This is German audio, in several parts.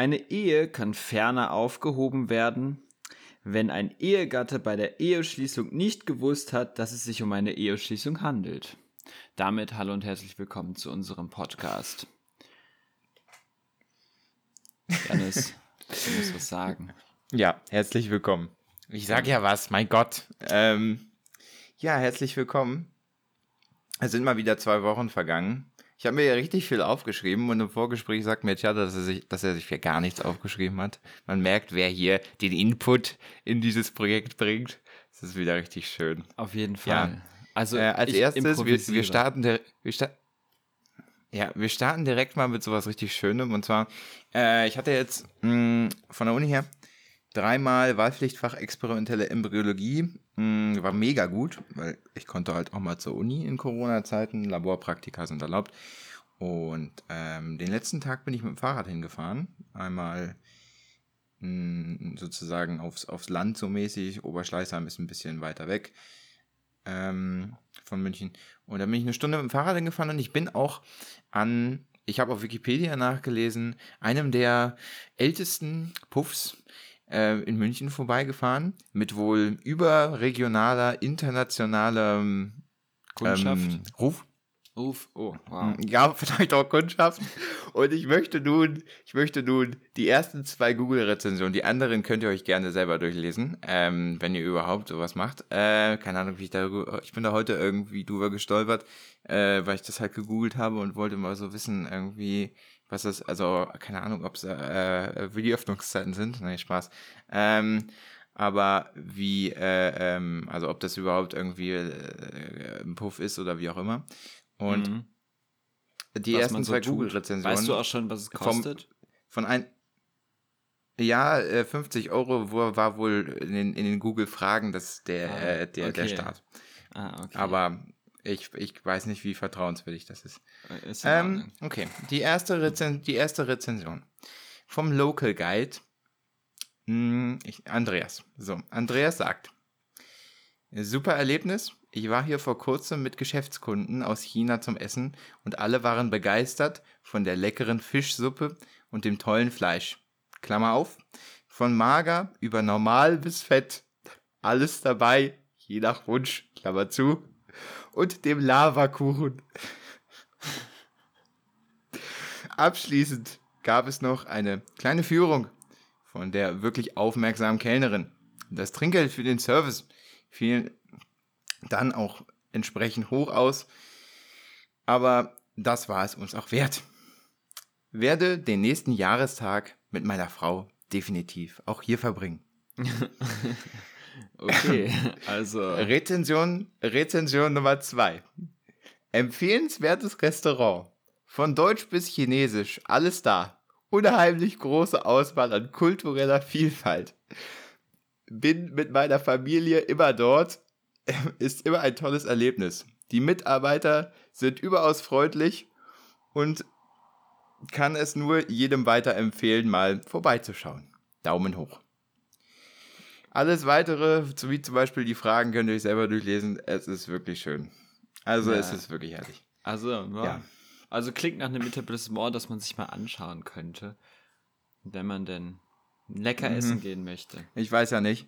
Eine Ehe kann ferner aufgehoben werden, wenn ein Ehegatte bei der Eheschließung nicht gewusst hat, dass es sich um eine Eheschließung handelt. Damit hallo und herzlich willkommen zu unserem Podcast. Janis, du musst was sagen. Ja, herzlich willkommen. Ich sag ja was, mein Gott. Ähm, ja, herzlich willkommen. Es sind mal wieder zwei Wochen vergangen. Ich habe mir ja richtig viel aufgeschrieben und im Vorgespräch sagt mir Tja, dass er sich, dass er sich für gar nichts aufgeschrieben hat. Man merkt, wer hier den Input in dieses Projekt bringt. Das ist wieder richtig schön. Auf jeden Fall. Ja. Also äh, als erstes, wir, wir starten der, wir sta ja, wir starten direkt mal mit sowas richtig Schönem. Und zwar, äh, ich hatte jetzt mh, von der Uni her dreimal Wahlpflichtfach experimentelle Embryologie. Mh, war mega gut, weil ich konnte halt auch mal zur Uni in Corona-Zeiten. Laborpraktika sind erlaubt. Und ähm, den letzten Tag bin ich mit dem Fahrrad hingefahren. Einmal mh, sozusagen aufs, aufs Land so mäßig. Oberschleißheim ist ein bisschen weiter weg ähm, von München. Und da bin ich eine Stunde mit dem Fahrrad hingefahren und ich bin auch an, ich habe auf Wikipedia nachgelesen, einem der ältesten Puffs äh, in München vorbeigefahren, mit wohl überregionaler, internationaler ähm, Kundschaft. Ruf. Ruf, oh, wow. Hm, ja, vielleicht auch Kundschaft. Und ich möchte nun, ich möchte nun die ersten zwei Google-Rezensionen, die anderen könnt ihr euch gerne selber durchlesen, ähm, wenn ihr überhaupt sowas macht. Äh, keine Ahnung, wie ich da, ich bin da heute irgendwie drüber gestolpert, äh, weil ich das halt gegoogelt habe und wollte mal so wissen, irgendwie, was das, also keine Ahnung, ob es äh, wie die Öffnungszeiten sind. Nein, Spaß. Ähm, aber wie, äh, ähm, also ob das überhaupt irgendwie äh, ein Puff ist oder wie auch immer. Und mhm. die was ersten so zwei Google-Rezensionen. Weißt du auch schon, was es kostet? Vom, von ein, ja, 50 äh, Euro war wohl in den, in den Google-Fragen das der, ah, äh, der, okay. der Start. Ah, okay. Aber ich, ich weiß nicht, wie vertrauenswürdig das ist. Äh, ist ähm, okay, die erste, Rezen die erste Rezension vom Local Guide. Hm, ich, Andreas. So, Andreas sagt: Super Erlebnis. Ich war hier vor kurzem mit Geschäftskunden aus China zum Essen und alle waren begeistert von der leckeren Fischsuppe und dem tollen Fleisch. Klammer auf. Von mager über normal bis fett. Alles dabei, je nach Wunsch. Klammer zu und dem Lavakuchen. Abschließend gab es noch eine kleine Führung von der wirklich aufmerksamen Kellnerin. Das Trinkgeld für den Service fiel dann auch entsprechend hoch aus, aber das war es uns auch wert. Werde den nächsten Jahrestag mit meiner Frau definitiv auch hier verbringen. Okay, also. Rezension, Rezension Nummer zwei. Empfehlenswertes Restaurant. Von Deutsch bis Chinesisch, alles da. Unheimlich große Auswahl an kultureller Vielfalt. Bin mit meiner Familie immer dort. Ist immer ein tolles Erlebnis. Die Mitarbeiter sind überaus freundlich und kann es nur jedem weiterempfehlen, mal vorbeizuschauen. Daumen hoch. Alles weitere, wie zum Beispiel die Fragen, könnt ihr euch selber durchlesen. Es ist wirklich schön. Also ja. es ist wirklich herrlich. Also, ja. ja. Also klingt nach einem Etablissement, das man sich mal anschauen könnte, wenn man denn lecker mhm. essen gehen möchte. Ich weiß ja nicht.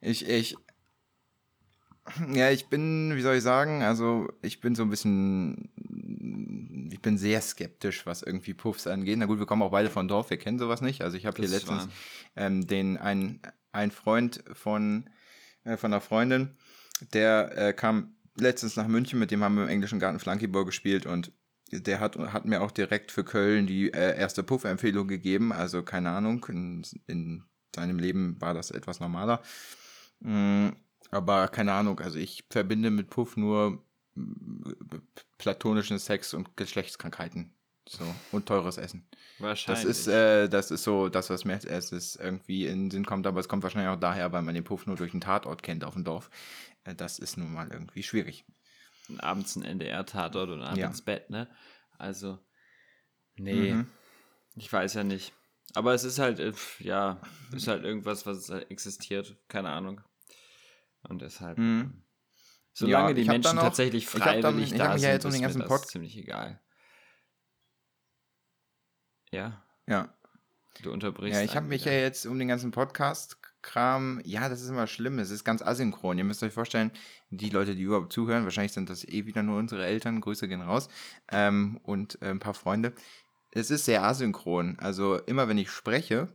Ich, ich, ja, ich bin, wie soll ich sagen, also ich bin so ein bisschen, ich bin sehr skeptisch, was irgendwie Puffs angeht. Na gut, wir kommen auch beide von Dorf, wir kennen sowas nicht. Also ich habe hier letztens ähm, den einen ein Freund von, äh, von einer Freundin, der äh, kam letztens nach München, mit dem haben wir im englischen Garten Flunkyball gespielt und der hat, hat mir auch direkt für Köln die äh, erste Puff-Empfehlung gegeben. Also keine Ahnung, in, in, seinem Leben war das etwas normaler. Mm, aber keine Ahnung, also ich verbinde mit Puff nur platonischen Sex und Geschlechtskrankheiten. So, und teures Essen. Wahrscheinlich. Das ist, äh, das ist so das, was mir als erstes irgendwie in den Sinn kommt, aber es kommt wahrscheinlich auch daher, weil man den Puff nur durch einen Tatort kennt auf dem Dorf. Äh, das ist nun mal irgendwie schwierig. Abends ein NDR-Tatort und abends ja. ins Bett, ne? Also, nee, mhm. ich weiß ja nicht. Aber es ist halt, äh, ja, ist halt irgendwas, was existiert, keine Ahnung. Und deshalb, mhm. solange ja, die Menschen noch, tatsächlich freiwillig dann, da sind, ja ist mir das ziemlich egal. Ja. Ja. Du unterbrichst. Ja, ich habe mich ja jetzt um den ganzen Podcast-Kram, ja, das ist immer schlimm, es ist ganz asynchron. Ihr müsst euch vorstellen, die Leute, die überhaupt zuhören, wahrscheinlich sind das eh wieder nur unsere Eltern, Grüße gehen raus, ähm, und äh, ein paar Freunde. Es ist sehr asynchron. Also immer wenn ich spreche,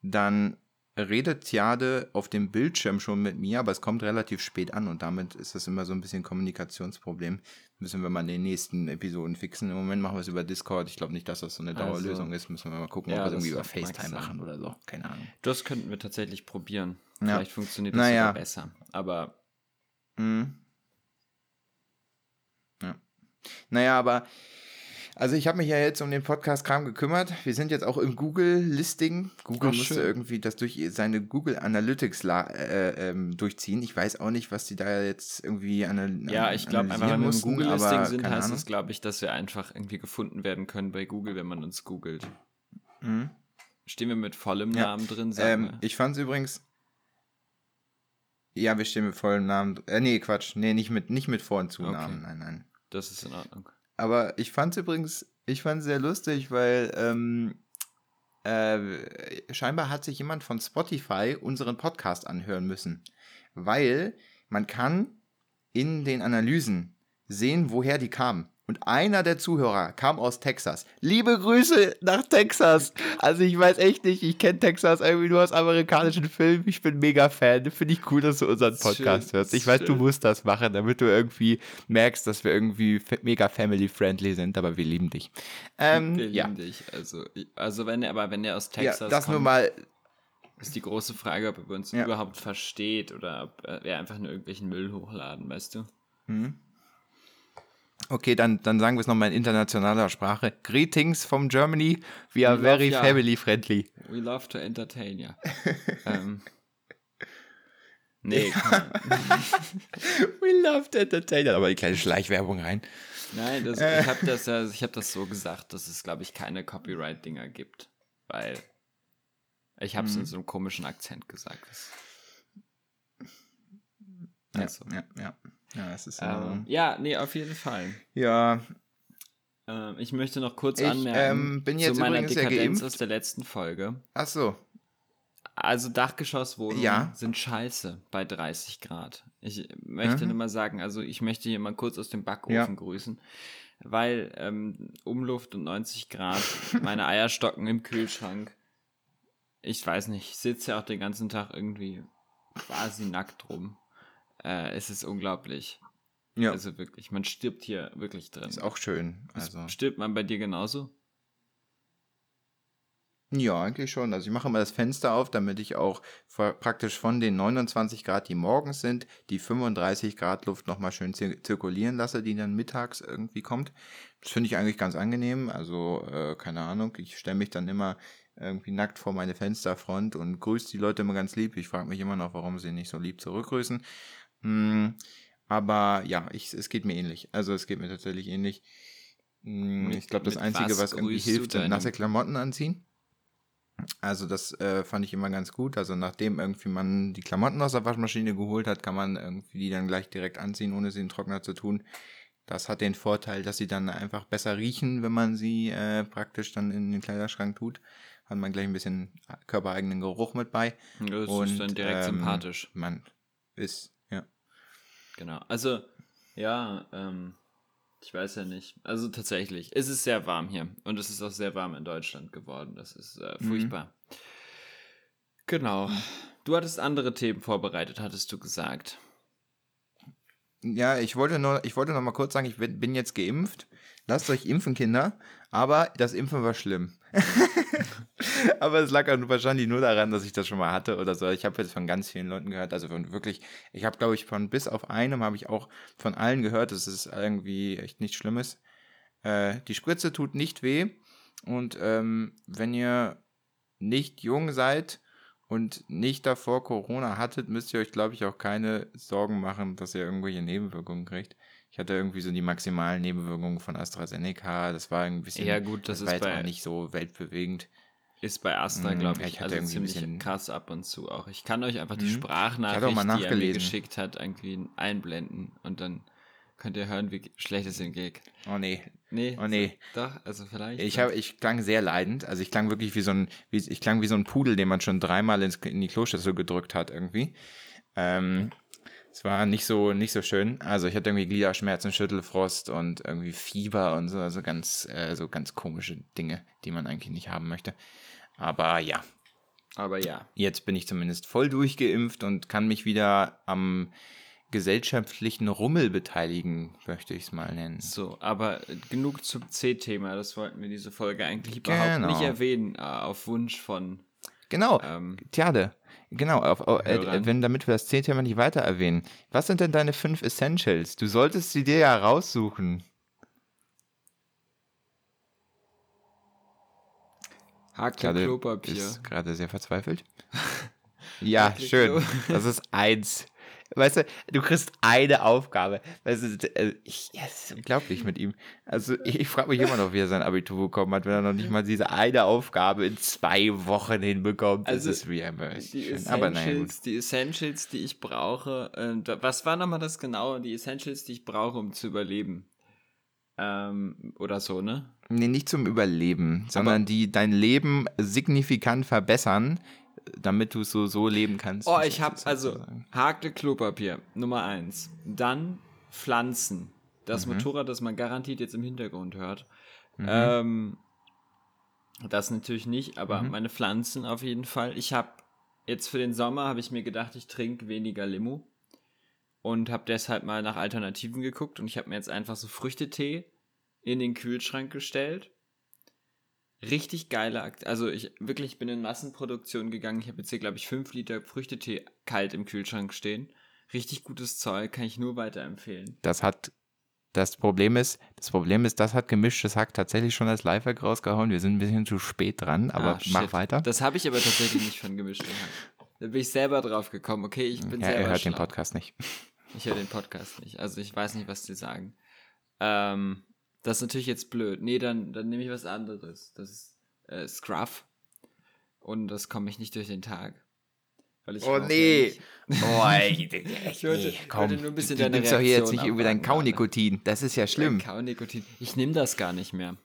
dann redet Jade auf dem Bildschirm schon mit mir, aber es kommt relativ spät an und damit ist das immer so ein bisschen Kommunikationsproblem. Müssen wir mal in den nächsten Episoden fixen. Im Moment machen wir es über Discord. Ich glaube nicht, dass das so eine Dauerlösung also, ist. Müssen wir mal gucken, ja, ob wir es irgendwie über FaceTime machen oder so. Keine Ahnung. Das könnten wir tatsächlich probieren. Ja. Vielleicht funktioniert das naja. sogar besser. Aber. Mhm. Ja. Naja, aber also ich habe mich ja jetzt um den Podcast-Kram gekümmert. Wir sind jetzt auch im Google-Listing. Google Ach, musste schön. irgendwie das durch seine Google Analytics äh, ähm, durchziehen. Ich weiß auch nicht, was die da jetzt irgendwie an Ja, ich glaube einfach, wenn wir im Google-Listing sind, heißt Ahnung. es, glaube ich, dass wir einfach irgendwie gefunden werden können bei Google, wenn man uns googelt. Mhm. Stehen wir mit vollem ja. Namen drin? Ähm, ich fand es übrigens... Ja, wir stehen mit vollem Namen. Äh, nee, Quatsch. Nee, nicht mit, nicht mit Vor- und Zunamen. Okay. Nein, nein. Das ist in Ordnung. Aber ich fand es übrigens, ich fand sehr lustig, weil ähm, äh, scheinbar hat sich jemand von Spotify unseren Podcast anhören müssen. Weil man kann in den Analysen sehen, woher die kamen. Und einer der Zuhörer kam aus Texas. Liebe Grüße nach Texas. Also ich weiß echt nicht, ich kenne Texas irgendwie nur aus amerikanischen Filmen. Ich bin mega Fan. Finde ich cool, dass du unseren Podcast schön, hörst. Ich weiß, schön. du musst das machen, damit du irgendwie merkst, dass wir irgendwie mega family-friendly sind, aber wir lieben dich. Ähm, wir lieben ja. dich. Also, also wenn er, aber wenn er aus Texas ja, das kommt, nur mal ist die große Frage, ob er uns ja. überhaupt versteht oder ob wir einfach nur irgendwelchen Müll hochladen, weißt du? Mhm. Okay, dann, dann sagen wir es nochmal in internationaler Sprache. Greetings from Germany. We are We very love, family friendly. We love to entertain, ja. ähm. Nee. We love to entertain. Aber die kleine Schleichwerbung rein. Nein, das, ich habe das, hab das so gesagt, dass es, glaube ich, keine Copyright-Dinger gibt. Weil ich habe es mhm. in so einem komischen Akzent gesagt. Also. Ja, ja, ja. Ja, es ist ähm, ja, nee, auf jeden Fall. Ja. Ähm, ich möchte noch kurz ich, anmerken ähm, bin jetzt zu meiner Dekadenz ja aus der letzten Folge. Ach so. Also Dachgeschosswohnungen ja. sind scheiße bei 30 Grad. Ich möchte mhm. nur mal sagen, also ich möchte hier mal kurz aus dem Backofen ja. grüßen, weil ähm, Umluft und 90 Grad, meine Eier stocken im Kühlschrank. Ich weiß nicht, ich sitze ja auch den ganzen Tag irgendwie quasi nackt rum. Äh, es ist unglaublich. Ja. Also wirklich, man stirbt hier wirklich drin. Ist auch schön. Also. Stirbt man bei dir genauso? Ja, eigentlich schon. Also ich mache immer das Fenster auf, damit ich auch praktisch von den 29 Grad, die morgens sind, die 35 Grad Luft nochmal schön zir zirkulieren lasse, die dann mittags irgendwie kommt. Das finde ich eigentlich ganz angenehm. Also, äh, keine Ahnung, ich stelle mich dann immer irgendwie nackt vor meine Fensterfront und grüße die Leute immer ganz lieb. Ich frage mich immer noch, warum sie nicht so lieb zurückgrüßen. Hm, aber ja, ich, es geht mir ähnlich. Also es geht mir tatsächlich ähnlich. Hm, ich glaube, das Einzige, was, was irgendwie hilft, sind nasse Klamotten anziehen. Also das äh, fand ich immer ganz gut. Also nachdem irgendwie man die Klamotten aus der Waschmaschine geholt hat, kann man irgendwie die dann gleich direkt anziehen, ohne sie in den Trockner zu tun. Das hat den Vorteil, dass sie dann einfach besser riechen, wenn man sie äh, praktisch dann in den Kleiderschrank tut. Hat man gleich ein bisschen körpereigenen Geruch mit bei. Das Und, ist dann direkt ähm, sympathisch. Man ist Genau. Also, ja, ähm, ich weiß ja nicht. Also tatsächlich, es ist sehr warm hier und es ist auch sehr warm in Deutschland geworden. Das ist äh, mhm. furchtbar. Mhm. Genau. Du hattest andere Themen vorbereitet, hattest du gesagt. Ja, ich wollte nur, ich wollte noch mal kurz sagen, ich bin, bin jetzt geimpft. Lasst euch impfen, Kinder. Aber das Impfen war schlimm. Aber es lag wahrscheinlich nur daran, dass ich das schon mal hatte oder so. Ich habe jetzt von ganz vielen Leuten gehört, also von wirklich, ich habe glaube ich von bis auf einem habe ich auch von allen gehört, dass es irgendwie echt nichts Schlimmes. Äh, die Spritze tut nicht weh und ähm, wenn ihr nicht jung seid und nicht davor Corona hattet, müsst ihr euch glaube ich auch keine Sorgen machen, dass ihr irgendwelche Nebenwirkungen kriegt. Ich hatte irgendwie so die maximalen Nebenwirkungen von AstraZeneca. Das war ein bisschen. Ja, gut, das, das ist bei, nicht so weltbewegend. Ist bei Astra, mhm, glaube ich, ich also ziemlich krass ab und zu auch. Ich kann euch einfach die mhm. Sprachnachricht, die er mir geschickt hat, irgendwie einblenden und dann könnt ihr hören, wie schlecht es ihm geht. Oh nee. Nee. Oh nee. Doch, also vielleicht. Ich, hab, ich klang sehr leidend. Also ich klang wirklich wie so ein, wie, ich klang wie so ein Pudel, den man schon dreimal ins, in die Kloschüssel gedrückt hat irgendwie. Ähm, es war nicht so, nicht so schön. Also ich hatte irgendwie Gliederschmerzen, Schüttelfrost und irgendwie Fieber und so, also ganz, äh, so ganz komische Dinge, die man eigentlich nicht haben möchte. Aber ja. Aber ja. Jetzt bin ich zumindest voll durchgeimpft und kann mich wieder am gesellschaftlichen Rummel beteiligen, möchte ich es mal nennen. So, aber genug zum C-Thema. Das wollten wir diese Folge eigentlich überhaupt Genau. nicht erwähnen, äh, auf Wunsch von. Genau, Ähm, Tjade. Genau, auf, auf, äh, Hörern. wenn, damit wir das C-Thema nicht weiter erwähnen. Was sind denn deine fünf Essentials? Du solltest sie dir ja raussuchen. Tjade Klopapier. ist gerade sehr verzweifelt. ja, schön. Das ist eins. Weißt du, du kriegst eine Aufgabe. Weißt du, äh, ich, ja, es ist unglaublich mit ihm. Also ich, ich frage mich immer noch, wie er sein Abitur bekommen hat, wenn er noch nicht mal diese eine Aufgabe in zwei Wochen hinbekommt. Also, das ist wie immer Die schön. Aber naja, gut. Die Essentials, die ich brauche. Äh, was war nochmal das genaue? Die Essentials, die ich brauche, um zu überleben. Ähm, oder so, ne? Nee, nicht zum Überleben, sondern die dein Leben signifikant verbessern, damit du so, so leben kannst. Oh, ich habe also. Hakle Klopapier, Nummer eins. Dann Pflanzen. Das Mhm. Motorrad, das man garantiert jetzt im Hintergrund hört. Ähm, das natürlich nicht, aber Mhm. meine Pflanzen auf jeden Fall. Ich habe jetzt für den Sommer habe ich mir gedacht, ich trinke weniger Limo und habe deshalb mal nach Alternativen geguckt und ich habe mir jetzt einfach so Früchtetee in den Kühlschrank gestellt. Richtig geile Akt. Also ich wirklich bin in Massenproduktion gegangen. Ich habe jetzt hier, glaube ich, 5 Liter Früchtetee kalt im Kühlschrank stehen. Richtig gutes Zeug, kann ich nur weiterempfehlen. Das hat. Das Problem ist, das Problem ist, das hat gemischtes Hack tatsächlich schon als Lifehack rausgehauen. Wir sind ein bisschen zu spät dran, aber Ah, mach weiter. Das habe ich aber tatsächlich nicht von gemischt. Da bin ich selber drauf gekommen. Okay, ich bin ja, selber er hört schlau. den Podcast nicht. Ich höre den Podcast nicht. Also ich weiß nicht, was die sagen. Ähm, das ist natürlich jetzt blöd. Nee, dann, dann nehme ich was anderes. Das ist äh, Scruff. Und das komme ich nicht durch den Tag. Oh, nee. Oh, ey, Ich wollte- ich wollte nur ein bisschen du deine nimmst doch hier jetzt nicht irgendwie dein. Kaunikotin. Das ist ja schlimm. Kaunikotin. Ich nehme das gar nicht mehr.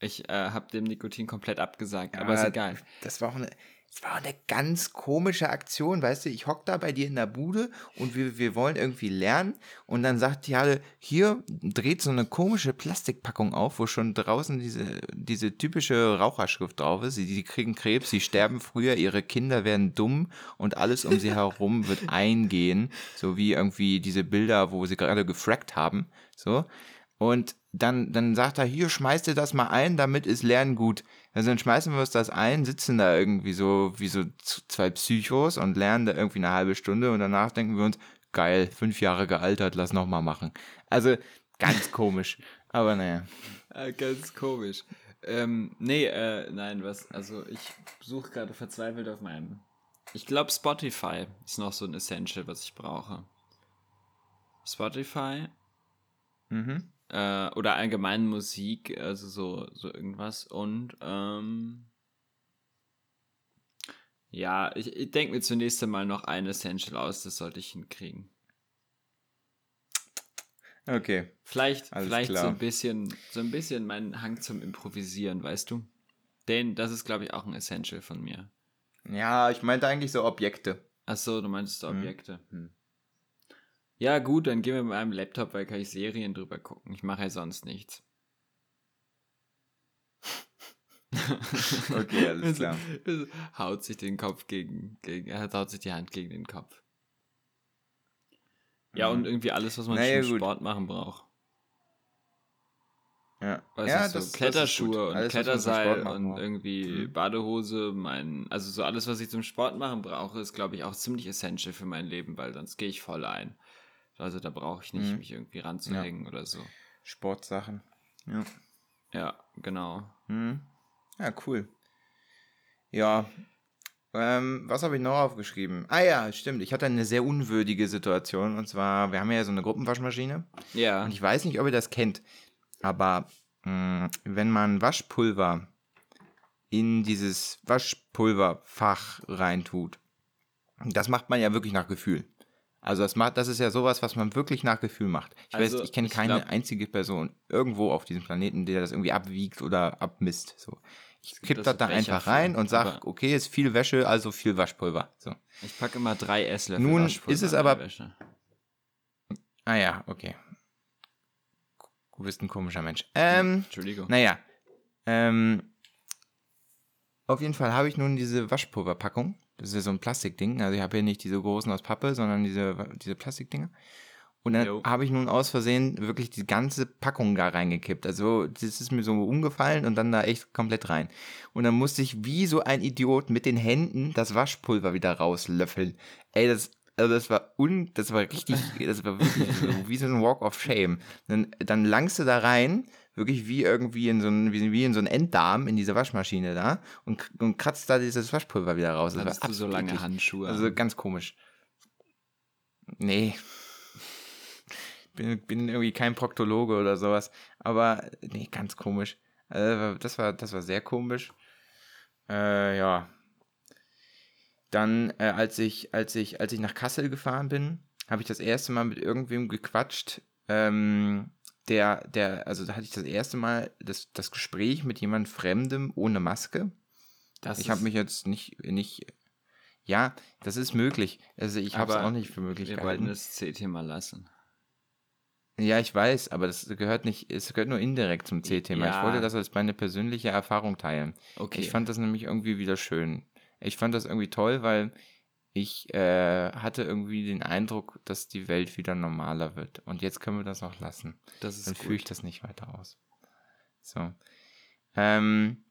Ich äh, habe dem Nikotin komplett abgesagt. aber ist egal. Das war auch eine, das war eine ganz komische Aktion, weißt du, ich hock da bei dir in der Bude und wir, wir wollen irgendwie lernen und dann sagt die alle, hier dreht so eine komische Plastikpackung auf, wo schon draußen diese, diese typische Raucherschrift drauf ist, sie, die kriegen Krebs, sie sterben früher, ihre Kinder werden dumm und alles um sie herum wird eingehen, so wie irgendwie diese Bilder, wo sie gerade gefrackt haben, so. Und dann, dann sagt er, hier, schmeißt ihr das mal ein, damit ist Lernen gut. Also dann schmeißen wir uns das ein, sitzen da irgendwie so wie so zwei Psychos und lernen da irgendwie eine halbe Stunde und danach denken wir uns, geil, fünf Jahre gealtert, lass nochmal machen. Also ganz komisch. Aber naja. Äh, ganz komisch. Ähm, nee, äh, nein, was, also ich suche gerade verzweifelt auf meinem. Ich glaube, Spotify ist noch so ein Essential, was ich brauche. Spotify Mhm. Äh, oder allgemein Musik, also so, so irgendwas. Und ähm, ja, ich, ich denke mir zunächst einmal noch ein Essential aus, das sollte ich hinkriegen. Okay. Vielleicht, Alles vielleicht so ein bisschen, so ein bisschen mein Hang zum Improvisieren, weißt du? Den, das ist, glaube ich, auch ein Essential von mir. Ja, ich meinte eigentlich so Objekte. Ach so, du meintest Mhm. Objekte. Hm. Ja, gut, dann gehen wir mit meinem Laptop, weil kann ich Serien drüber gucken. Ich mache ja sonst nichts. Okay, alles klar. haut sich den Kopf gegen, gegen, er haut sich die Hand gegen den Kopf. Ja, Mhm. und irgendwie alles, was man Naja, zum gut. Sport machen braucht. Ja, Weiß ja ich, so Kletterschuhe und Alles, was Kletterseil und irgendwie Mhm. Badehose, mein, also so alles, was ich zum Sport machen brauche, ist, glaube ich, auch ziemlich essential für mein Leben, weil sonst gehe ich voll ein. Also da brauche ich nicht, Mhm. mich irgendwie ranzuhängen oder so. Sportsachen. Ja. Ja, genau. Mhm. Ja, cool. Ja. Ähm, was habe ich noch aufgeschrieben? Ah ja, stimmt. Ich hatte eine sehr unwürdige Situation. Und zwar, wir haben ja so eine Gruppenwaschmaschine. Ja, Und ich weiß nicht, ob ihr das kennt. Aber mh, wenn man Waschpulver in dieses Waschpulverfach reintut, das macht man ja wirklich nach Gefühl. Also das macht, das ist ja sowas, was man wirklich nach Gefühl macht. Ich also, weiß, ich kenne keine glaub, einzige Person irgendwo auf diesem Planeten, der das irgendwie abwiegt oder abmisst. So. Ich kipp das da einfach rein und sage, okay, ist viel Wäsche, also viel Waschpulver. So. Ich packe immer drei Esslöffel Nun Waschpulver ist es aber. Wäsche. Ah ja, okay. Du bist ein komischer Mensch. Ähm, Entschuldigung. Naja. Ähm, auf jeden Fall habe ich nun diese Waschpulverpackung. Das ist ja so ein Plastikding. Also ich habe hier nicht diese großen aus Pappe, sondern diese, diese Plastikdinger. Und dann habe ich nun aus Versehen wirklich die ganze Packung da reingekippt. Also das ist mir so umgefallen und dann da echt komplett rein. Und dann musste ich wie so ein Idiot mit den Händen das Waschpulver wieder rauslöffeln. Ey, das, also das war un, das war richtig, das war wirklich so, wie so ein Walk of Shame. Dann, dann langst du da rein, wirklich wie irgendwie in so ein, wie, wie in so ein Enddarm in diese Waschmaschine da und, und kratzt da dieses Waschpulver wieder raus. Das Hattest du so lange Handschuhe? Also ganz komisch. Nee, bin, bin irgendwie kein Proktologe oder sowas. Aber nee, ganz komisch. Also, das, war, das war sehr komisch. Äh, ja. Dann, äh, als, ich, als, ich, als ich nach Kassel gefahren bin, habe ich das erste Mal mit irgendwem gequatscht. Ähm, der, der, also da hatte ich das erste Mal das, das Gespräch mit jemand Fremdem ohne Maske. Das ich habe mich jetzt nicht, nicht, ja, das ist möglich. Also ich habe es auch nicht für möglich wir gehalten. Wir wollten das C-Thema lassen. Ja, ich weiß, aber das gehört nicht, es gehört nur indirekt zum C-Thema. Ja. Ich wollte das als meine persönliche Erfahrung teilen. Okay. Ich fand das nämlich irgendwie wieder schön. Ich fand das irgendwie toll, weil ich äh, hatte irgendwie den Eindruck, dass die Welt wieder normaler wird. Und jetzt können wir das auch lassen. Das ist Dann führe ich das nicht weiter aus. So. Ähm,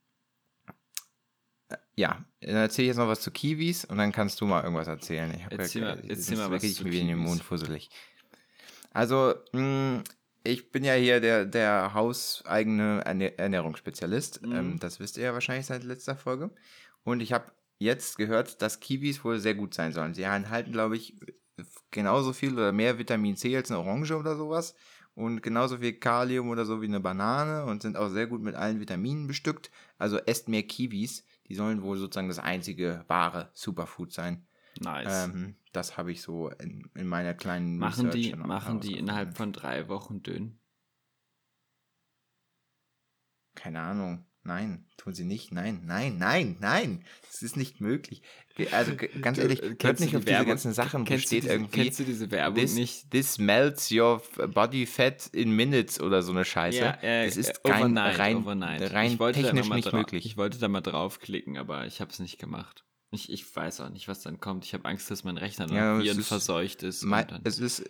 ja, dann erzähle ich jetzt noch was zu Kiwis und dann kannst du mal irgendwas erzählen. Ich erzähl ja, mal, erzähl mal was zu Kiwis. in den Mund fusselig. Also, mh, hm, ich bin ja hier der, der hauseigene Ernährungsspezialist. Mhm. Ähm, das wisst ihr ja wahrscheinlich seit letzter Folge. Und ich habe jetzt gehört, dass Kiwis wohl sehr gut sein sollen. Sie enthalten, glaube ich, genauso viel oder mehr Vitamin C als eine Orange oder sowas. Und genauso viel Kalium oder so wie eine Banane und sind auch sehr gut mit allen Vitaminen bestückt. Also esst mehr Kiwis. Die sollen wohl sozusagen das einzige wahre Superfood sein. Nice. Ähm, das habe ich so in, in meiner kleinen Machen Research die, machen die innerhalb von drei Wochen dünn? Keine Ahnung. Nein, tun sie nicht. Nein, nein, nein, nein. Das ist nicht möglich. Also ganz ehrlich, du, hört nicht auf die diese ganzen Sachen, wo steht diese, irgendwie. Kennst du diese Werbung this, nicht? This melts your body fat in minutes oder so eine Scheiße. Ja, äh, das ist kein, overnight, rein, overnight. rein technisch nicht möglich. Ich wollte da mal draufklicken, aber ich habe es nicht gemacht. Ich, ich weiß auch nicht, was dann kommt. Ich habe Angst, dass mein Rechner dann ja, Viren verseucht ist. Mein, es ist.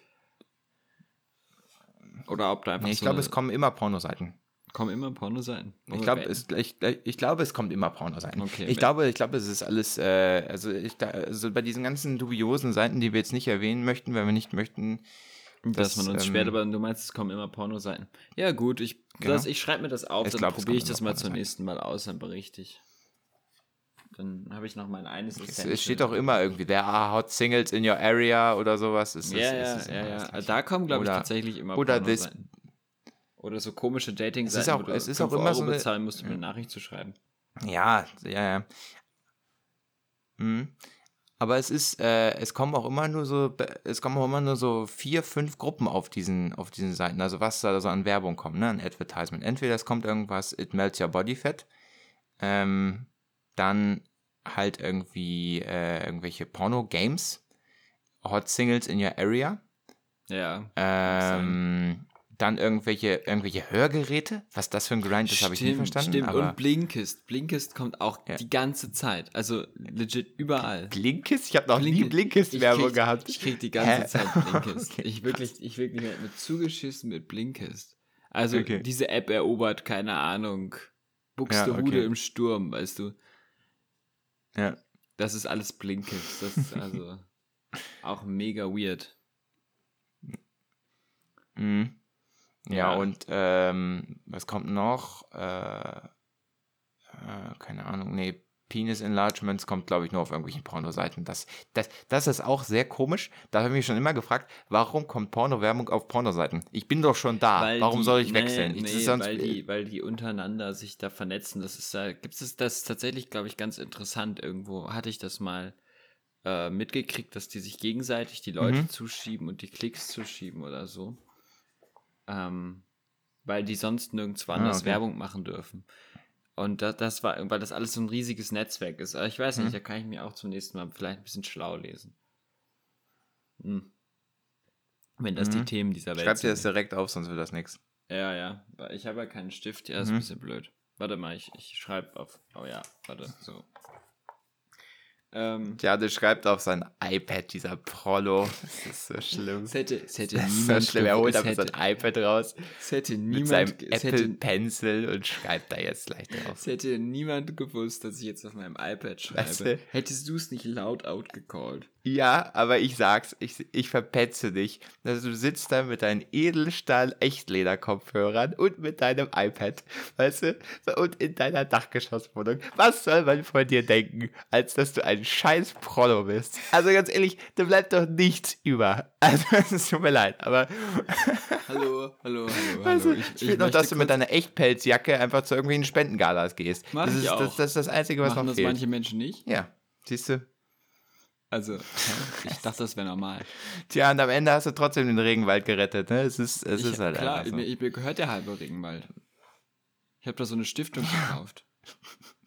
Oder ob da einfach. Nee, ich so glaube, es kommen immer Pornoseiten. Kommen immer Pornoseiten? Ich glaube, es, ich, ich glaube, es kommt immer Pornoseiten. Okay, ich, glaube, ich glaube, es ist alles, äh, also, ich, also bei diesen ganzen dubiosen Seiten, die wir jetzt nicht erwähnen möchten, weil wir nicht möchten, dass, dass man uns ähm, sperrt, aber du meinst, es kommen immer Pornoseiten. Ja, gut, ich, genau. ich schreibe mir das auf, ich dann probiere ich das mal zum nächsten Mal aus, dann berichte ich. Dann habe ich noch mein eines es, es steht doch immer irgendwie, there are hot singles in your area oder sowas. Ist, ja, ist, ist ja, ja, ja. Da kommen, glaube ich, tatsächlich immer Oder this, Oder so komische Dating-Seiten, es ist auch, wo es ist auch immer Euro so eine, bezahlen musst, um eine Nachricht zu schreiben. Ja, ja, ja. Hm. Aber es ist, äh, es kommen auch immer nur so, es kommen auch immer nur so vier, fünf Gruppen auf diesen, auf diesen Seiten. Also was da so an Werbung kommt, ne, an Advertisement. Entweder es kommt irgendwas, it melts your body fat. Ähm, dann halt irgendwie äh, irgendwelche Porno-Games, Hot Singles in your area. Ja. Ähm, dann irgendwelche, irgendwelche Hörgeräte. Was das für ein Grind ist, habe ich nicht verstanden. Stimmt, aber und Blinkist. Blinkist kommt auch ja. die ganze Zeit. Also legit überall. Blinkist? Ich habe noch Blinkist. nie Blinkist-Werbung gehabt. Ich krieg die ganze Hä? Zeit Blinkist. okay. Ich wirklich, ich wirklich mit zugeschissen mit Blinkist. Also okay. diese App erobert, keine Ahnung, Buxtehude ja, okay. im Sturm, weißt du. Ja. Das ist alles Blinkist. Das ist also auch mega weird. Mhm. Ja, ja, und ähm, was kommt noch? Äh, äh, keine Ahnung, nee, Penis Enlargements kommt, glaube ich, nur auf irgendwelchen Pornoseiten. Das, das, das ist auch sehr komisch. Da habe ich mich schon immer gefragt, warum kommt Porno-Werbung auf Pornoseiten? Ich bin doch schon da. Weil warum die, soll ich wechseln? Nee, nee, weil, die, weil die untereinander sich da vernetzen. Das ist da, gibt es das tatsächlich, glaube ich, ganz interessant. Irgendwo hatte ich das mal äh, mitgekriegt, dass die sich gegenseitig die Leute mhm. zuschieben und die Klicks zuschieben oder so. Ähm, weil die sonst nirgendwo ah, anders ah, okay. Werbung machen dürfen. Und das, das war, weil das alles so ein riesiges Netzwerk ist. Aber ich weiß nicht, mhm. da kann ich mir auch zum nächsten Mal vielleicht ein bisschen schlau lesen. Hm. Wenn das mhm. die Themen dieser Welt Schreib sind. Schreib dir das direkt auf, sonst wird das nichts. Ja, ja. Ich habe ja keinen Stift, ja, ist mhm. ein bisschen blöd. Warte mal, ich, ich schreibe auf. Oh ja, warte, so. Ähm, ja, der schreibt auf sein iPad, dieser Prollo. Das ist so schlimm. Es hätte, es hätte das. Ist so schlimm. Er holt einfach sein iPad raus. Es hätte niemand. Mit seinem Apple hätte, Pencil und schreibt da jetzt gleich drauf. Es hätte niemand gewusst, dass ich jetzt auf meinem iPad schreibe. Weißt du? Hättest du es nicht laut outgecallt? Ja, aber ich sag's, ich, ich verpetze dich. Also du sitzt da mit deinen Edelstahl-Echtleder-Kopfhörern und mit deinem iPad, weißt du, und in deiner Dachgeschosswohnung. Was soll man von dir denken, als dass du ein scheiß Prollo bist? Also ganz ehrlich, da bleibt doch nichts über. Also es tut mir leid, aber... hallo, hallo, hallo, also, hallo. Ich, ich will noch, dass du mit deiner Echtpelzjacke einfach zu irgendwelchen Spendengalas gehst. Mach das, ist, das, das, ist das Einzige, was Machen noch das fehlt. manche Menschen nicht? Ja, siehst du. Also, ich dachte, das wäre normal. Tja, und am Ende hast du trotzdem den Regenwald gerettet, ne? Es ist, es ich, ist halt Klar, so. mir, mir gehört der halbe Regenwald. Ich habe da so eine Stiftung gekauft.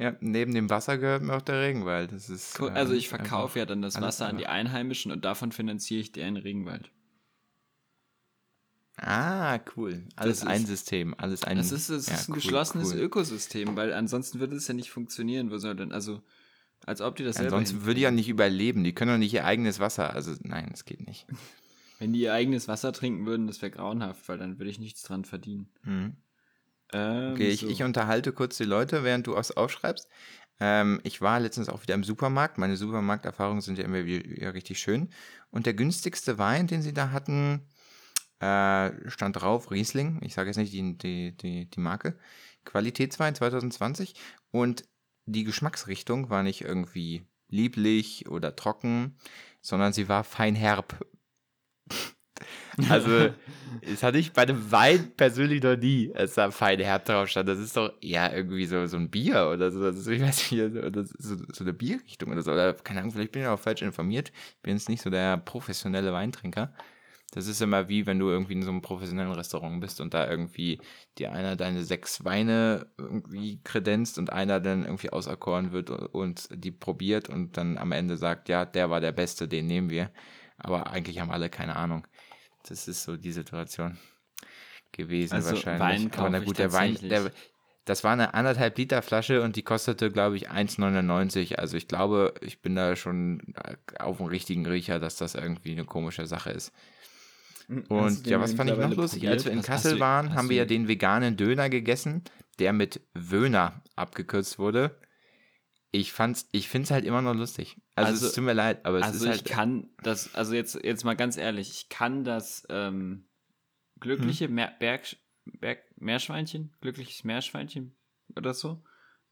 Ja, neben dem Wasser gehört mir auch der Regenwald. Das ist, cool. also ich verkaufe ja dann das Wasser an die Einheimischen und davon finanziere ich deren Regenwald. Ah, cool. Alles das ein ist, System, alles ein Das ist, das ja, ist ein cool, geschlossenes cool. Ökosystem, weil ansonsten würde es ja nicht funktionieren. Wo soll denn, also als ob die das selber. Ansonsten würde die ja nicht überleben. Die können doch nicht ihr eigenes Wasser. Also, nein, das geht nicht. Wenn die ihr eigenes Wasser trinken würden, das wäre grauenhaft, weil dann würde ich nichts dran verdienen. Mhm. Ähm, okay, so. ich, ich, unterhalte kurz die Leute, während du was aufschreibst. Ähm, ich war letztens auch wieder im Supermarkt. Meine Supermarkterfahrungen sind ja immer wieder richtig schön. Und der günstigste Wein, den sie da hatten, äh, stand drauf Riesling. Ich sage jetzt nicht die, die, die, die Marke. Qualitätswein 2020. Und die Geschmacksrichtung war nicht irgendwie lieblich oder trocken, sondern sie war fein herb. Also, das hatte ich bei einem Wein persönlich noch nie, als da fein herb drauf stand. Das ist doch eher irgendwie so, so ein Bier oder so. Das ist, ich weiß nicht, so, so eine Bierrichtung oder so. Oder keine Ahnung, vielleicht bin ich auch falsch informiert. Ich bin jetzt nicht so der professionelle Weintrinker. Das ist immer wie, wenn du irgendwie in so einem professionellen Restaurant bist und da irgendwie dir einer deine sechs Weine irgendwie kredenzt und einer dann irgendwie auserkoren wird und die probiert und dann am Ende sagt, ja, der war der Beste, den nehmen wir. Aber eigentlich haben alle keine Ahnung. Das ist so die Situation gewesen also wahrscheinlich. Wein Aber na gut, der Wein, der, das war eine anderthalb Liter Flasche und die kostete, glaube ich, 1,99. Also ich glaube, ich bin da schon auf dem richtigen Riecher, dass das irgendwie eine komische Sache ist. Und ja, was fand ich noch lustig? Probiert? Als wir in Kassel du, waren, haben wir ja den veganen Döner gegessen, der mit Wöhner abgekürzt wurde. Ich fand's, ich find's halt immer noch lustig. Also, also es tut mir leid, aber es also ist halt. ich kann das, also jetzt, jetzt mal ganz ehrlich, ich kann das ähm, glückliche hm. Mer Berg, Berg, Meerschweinchen, glückliches Meerschweinchen oder so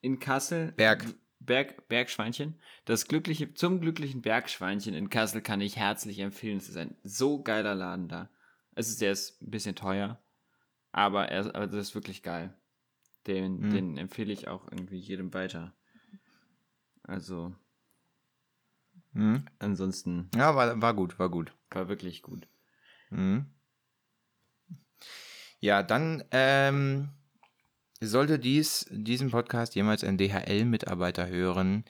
in Kassel. Berg. Berg, Bergschweinchen. Das glückliche, zum glücklichen Bergschweinchen in Kassel kann ich herzlich empfehlen. Es ist ein so geiler Laden da. Es ist, der ist ein bisschen teuer, aber er, aber das ist wirklich geil. Den, mhm. den empfehle ich auch irgendwie jedem weiter. Also. Mhm. Ansonsten. Ja, war, war gut, war gut. War wirklich gut. Mhm. Ja, dann ähm, sollte dies, diesen Podcast jemals ein DHL-Mitarbeiter hören,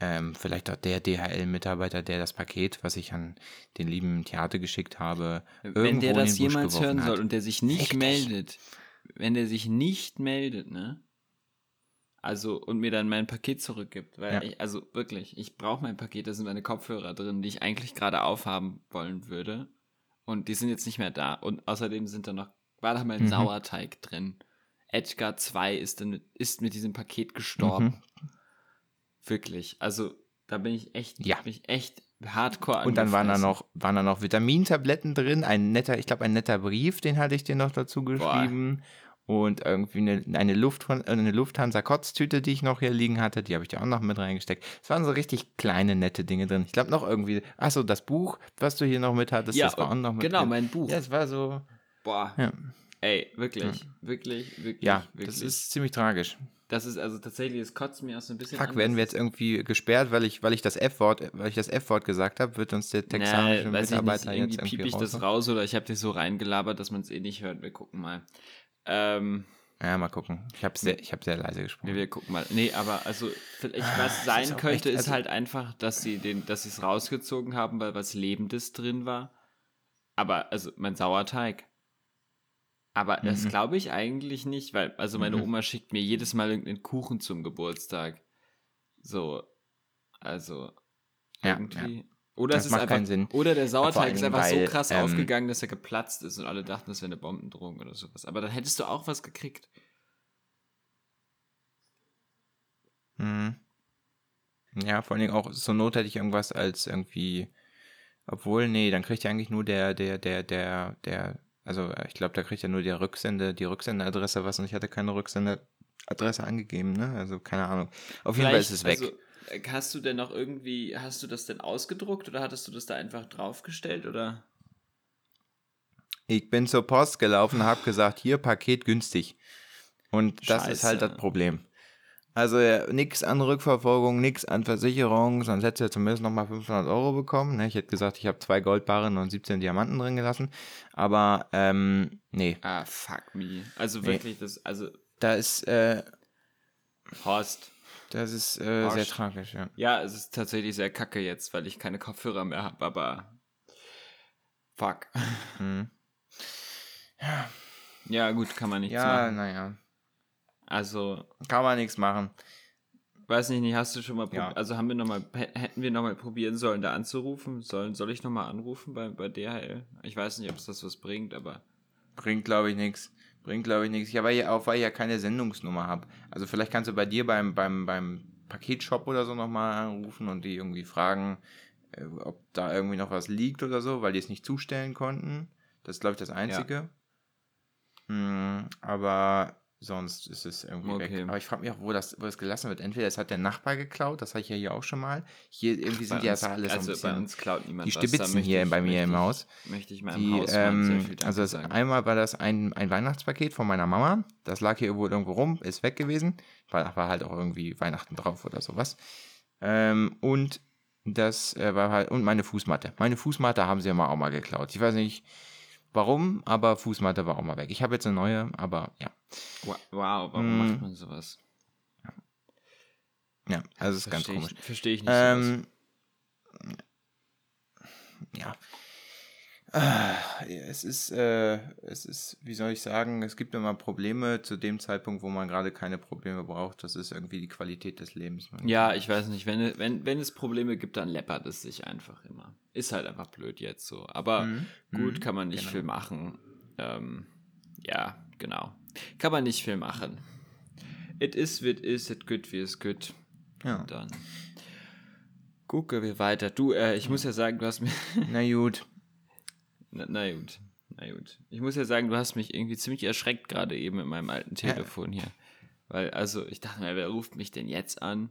ähm, vielleicht auch der DHL-Mitarbeiter, der das Paket, was ich an den lieben Theater geschickt habe, wenn der das jemals hören hat. soll und der sich nicht Echt? meldet, wenn der sich nicht meldet, ne? Also und mir dann mein Paket zurückgibt, weil ja. ich, also wirklich, ich brauche mein Paket, da sind meine Kopfhörer drin, die ich eigentlich gerade aufhaben wollen würde und die sind jetzt nicht mehr da und außerdem sind da noch war da mein mhm. Sauerteig drin. Edgar 2 ist, dann, ist mit diesem Paket gestorben. Mhm. Wirklich. Also, da bin ich echt, ja. bin ich echt hardcore Und dann waren da noch, waren da noch Vitamintabletten drin, ein netter, ich glaube, ein netter Brief, den hatte ich dir noch dazu geschrieben. Boah. Und irgendwie eine, eine, Luft, eine Lufthansa-Kotztüte, die ich noch hier liegen hatte, die habe ich dir auch noch mit reingesteckt. Es waren so richtig kleine, nette Dinge drin. Ich glaube noch irgendwie, achso, das Buch, was du hier noch mit hattest, ja, das war auch noch mit Genau, drin. mein Buch. Ja, es war so. Boah. Ja. Ey, wirklich, ja. wirklich, wirklich. Ja, wirklich. das ist ziemlich tragisch. das ist also tatsächlich, es kotzt mir auch so ein bisschen. Fuck, werden wir jetzt irgendwie gesperrt, weil ich, weil ich das F-Wort, weil ich das F-Wort gesagt habe, wird uns der texanische nee, Mitarbeiter nicht, jetzt irgendwie piep ich raus, das raus oder ich habe dich so reingelabert, dass man es eh nicht hört. Wir gucken mal. Ähm, ja, mal gucken. Ich habe sehr, hab sehr leise gesprochen. Wir, wir gucken mal. Nee, aber also vielleicht ah, was sein könnte, echt, also ist halt einfach, dass sie den, dass sie es rausgezogen haben, weil was Lebendes drin war. Aber also mein Sauerteig. Aber mhm. das glaube ich eigentlich nicht, weil, also meine mhm. Oma schickt mir jedes Mal irgendeinen Kuchen zum Geburtstag. So, also irgendwie. Ja, ja. Oder das es ist macht einfach, keinen Sinn. Oder der Sauerteig ist einfach weil, so krass ähm, aufgegangen, dass er geplatzt ist und alle dachten, das wäre eine Bombendrohung oder sowas. Aber dann hättest du auch was gekriegt. Mhm. Ja, vor allen Dingen auch zur Not hätte ich irgendwas als irgendwie. Obwohl, nee, dann kriegt ja eigentlich nur der, der, der, der, der also äh, ich glaube, da kriegt er nur die Rücksende, die Rücksendeadresse was und ich hatte keine Rücksendeadresse angegeben, ne? Also keine Ahnung. Auf jeden Fall ist es weg. Also, äh, hast du denn noch irgendwie, hast du das denn ausgedruckt oder hattest du das da einfach draufgestellt oder? Ich bin zur Post gelaufen, habe gesagt, hier Paket günstig. Und das Scheiße. ist halt das Problem. Also ja, nichts an Rückverfolgung, nichts an Versicherung, sonst hätte er zumindest nochmal 500 Euro bekommen. Ne? Ich hätte gesagt, ich habe zwei Goldbarren und 17 Diamanten drin gelassen. Aber, ähm, nee. Ah, fuck me. Also wirklich, nee. das, also. Da ist, äh. Horst. Das ist äh, sehr tragisch, ja. Ja, es ist tatsächlich sehr kacke jetzt, weil ich keine Kopfhörer mehr habe, aber. Fuck. Hm. Ja. Ja, gut, kann man nichts ja, machen. Ja, naja. Also. Kann man nichts machen. Weiß nicht, hast du schon mal ja. also haben wir noch mal hätten wir noch mal probieren sollen da anzurufen? Sollen soll ich noch mal anrufen bei, bei DHL? Ich weiß nicht, ob es das was bringt, aber bringt glaube ich nichts. Bringt glaube ich nichts. Ja, weil ich auch weil ich ja keine Sendungsnummer habe. Also vielleicht kannst du bei dir beim beim beim Paketshop oder so noch mal anrufen und die irgendwie fragen, äh, ob da irgendwie noch was liegt oder so, weil die es nicht zustellen konnten. Das ist glaube ich das einzige. Ja. Hm, aber Sonst ist es irgendwie okay. weg. Aber ich frage mich auch, wo das, wo das gelassen wird. Entweder es hat der Nachbar geklaut, das hatte ich ja hier auch schon mal. Hier irgendwie sind die ja alles also so ein bisschen. Bei uns klaut niemand die Stibitzen hier ich, bei mir im Haus. Möchte ich mal im Haus ähm, Also das, einmal war das ein, ein Weihnachtspaket von meiner Mama. Das lag hier irgendwo, irgendwo rum, ist weg gewesen. War, war halt auch irgendwie Weihnachten drauf oder sowas. Ähm, und das äh, war halt, und meine Fußmatte. Meine Fußmatte haben sie ja mal auch mal geklaut. Ich weiß nicht warum, aber Fußmatte war auch mal weg. Ich habe jetzt eine neue, aber ja. Wow, warum mm. macht man sowas? Ja, also es ist ganz komisch. Verstehe ich nicht. Ähm, ja. Es ist, äh, es ist, wie soll ich sagen, es gibt immer Probleme zu dem Zeitpunkt, wo man gerade keine Probleme braucht. Das ist irgendwie die Qualität des Lebens. Ja, ich weiß nicht. Wenn, wenn, wenn es Probleme gibt, dann läppert es sich einfach immer. Ist halt einfach blöd jetzt so. Aber mhm. gut, mhm. kann man nicht genau. viel machen. Ähm, ja, genau. Kann man nicht viel machen. It is, what is, it good, wie es good. Ja. Und dann gucke wir weiter. Du, äh, ich muss ja sagen, du hast mir. Na gut. Na, na, gut. Na gut. Ich muss ja sagen, du hast mich irgendwie ziemlich erschreckt gerade eben mit meinem alten Telefon ja. hier. Weil, also, ich dachte mir, wer ruft mich denn jetzt an?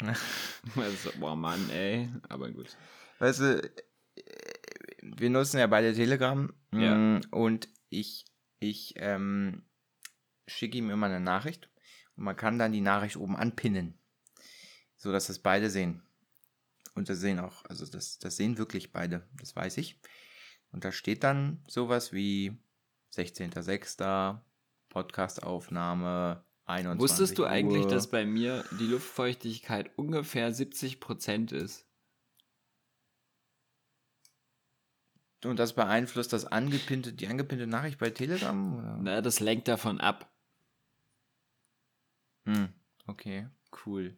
also, boah, Mann, ey. Aber gut. Weißt du, wir nutzen ja beide Telegram. Ja. Mm, und ich, ich ähm, schicke ihm immer eine Nachricht. Und man kann dann die Nachricht oben anpinnen. So dass das beide sehen. Und das sehen auch, also das, das sehen wirklich beide, das weiß ich. Und da steht dann sowas wie 16.06. Podcastaufnahme 21 Wusstest du Uhr. eigentlich, dass bei mir die Luftfeuchtigkeit ungefähr 70% ist? Und das beeinflusst das angepinnte, die angepinnte Nachricht bei Telegram? Oder? Na, das lenkt davon ab. Hm, okay, cool.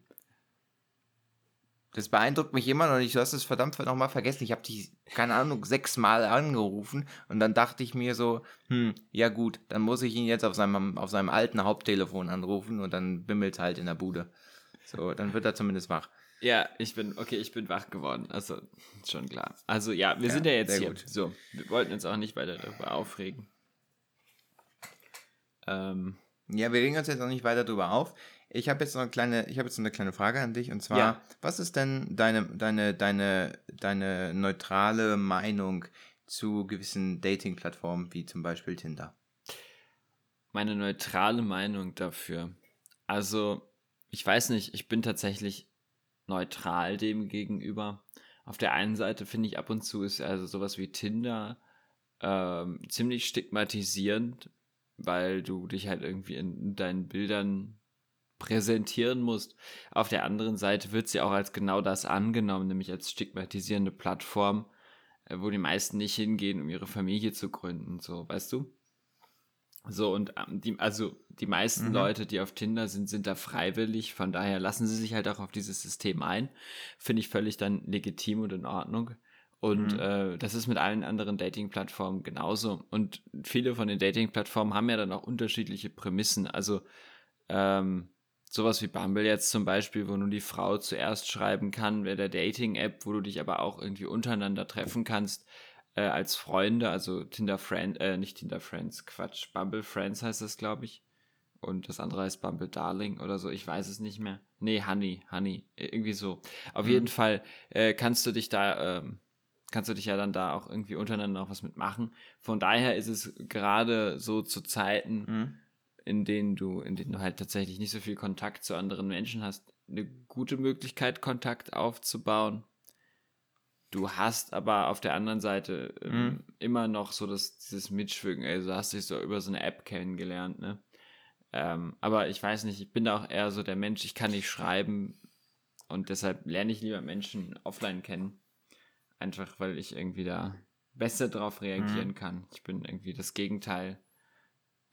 Das beeindruckt mich immer noch nicht. Du hast es verdammt nochmal vergessen. Ich habe dich, keine Ahnung, sechsmal angerufen und dann dachte ich mir so, hm, ja gut, dann muss ich ihn jetzt auf seinem, auf seinem alten Haupttelefon anrufen und dann bimmelt halt in der Bude. So, dann wird er zumindest wach. Ja, ich bin, okay, ich bin wach geworden. Also, schon klar. Also, ja, wir ja, sind ja jetzt hier. Gut. So, wir wollten uns auch nicht weiter darüber aufregen. Ähm, ja, wir regen uns jetzt auch nicht weiter darüber auf. Ich habe jetzt noch eine kleine, ich habe jetzt eine kleine Frage an dich und zwar, ja. was ist denn deine, deine, deine, deine neutrale Meinung zu gewissen Dating-Plattformen wie zum Beispiel Tinder? Meine neutrale Meinung dafür. Also, ich weiß nicht, ich bin tatsächlich neutral dem gegenüber. Auf der einen Seite finde ich ab und zu ist also sowas wie Tinder ähm, ziemlich stigmatisierend, weil du dich halt irgendwie in deinen Bildern präsentieren musst. Auf der anderen Seite wird sie auch als genau das angenommen, nämlich als stigmatisierende Plattform, äh, wo die meisten nicht hingehen, um ihre Familie zu gründen, so, weißt du? So, und ähm, die, also die meisten mhm. Leute, die auf Tinder sind, sind da freiwillig, von daher lassen sie sich halt auch auf dieses System ein. Finde ich völlig dann legitim und in Ordnung. Und mhm. äh, das ist mit allen anderen Dating-Plattformen genauso. Und viele von den Dating-Plattformen haben ja dann auch unterschiedliche Prämissen. Also ähm, sowas wie Bumble jetzt zum Beispiel, wo nur die Frau zuerst schreiben kann, wäre der Dating-App, wo du dich aber auch irgendwie untereinander treffen kannst äh, als Freunde, also Tinder Friend, äh, nicht Tinder Friends, Quatsch, Bumble Friends heißt das, glaube ich. Und das andere heißt Bumble Darling oder so, ich weiß es nicht mehr. Nee, Honey, Honey, irgendwie so. Auf mhm. jeden Fall äh, kannst du dich da, ähm, kannst du dich ja dann da auch irgendwie untereinander noch was mitmachen. Von daher ist es gerade so zu Zeiten, mhm. In denen du, in denen du halt tatsächlich nicht so viel Kontakt zu anderen Menschen hast, eine gute Möglichkeit, Kontakt aufzubauen. Du hast aber auf der anderen Seite ähm, mhm. immer noch so das, dieses Mitschwingen. Also hast dich so über so eine App kennengelernt, ne? Ähm, aber ich weiß nicht, ich bin da auch eher so der Mensch, ich kann nicht schreiben und deshalb lerne ich lieber Menschen offline kennen. Einfach weil ich irgendwie da besser drauf reagieren mhm. kann. Ich bin irgendwie das Gegenteil.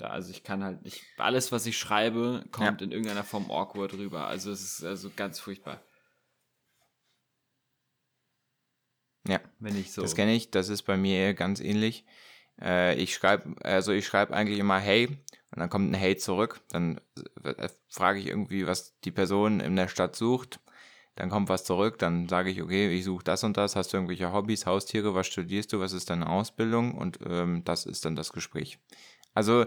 Da, also ich kann halt nicht, alles, was ich schreibe, kommt ja. in irgendeiner Form awkward rüber. Also es ist also ganz furchtbar. Ja, wenn ich so. Das kenne ich, das ist bei mir ganz ähnlich. Äh, ich schreibe, also ich schreibe eigentlich immer Hey und dann kommt ein Hey zurück. Dann äh, frage ich irgendwie, was die Person in der Stadt sucht. Dann kommt was zurück, dann sage ich, okay, ich suche das und das, hast du irgendwelche Hobbys, Haustiere, was studierst du, was ist deine Ausbildung und ähm, das ist dann das Gespräch. Also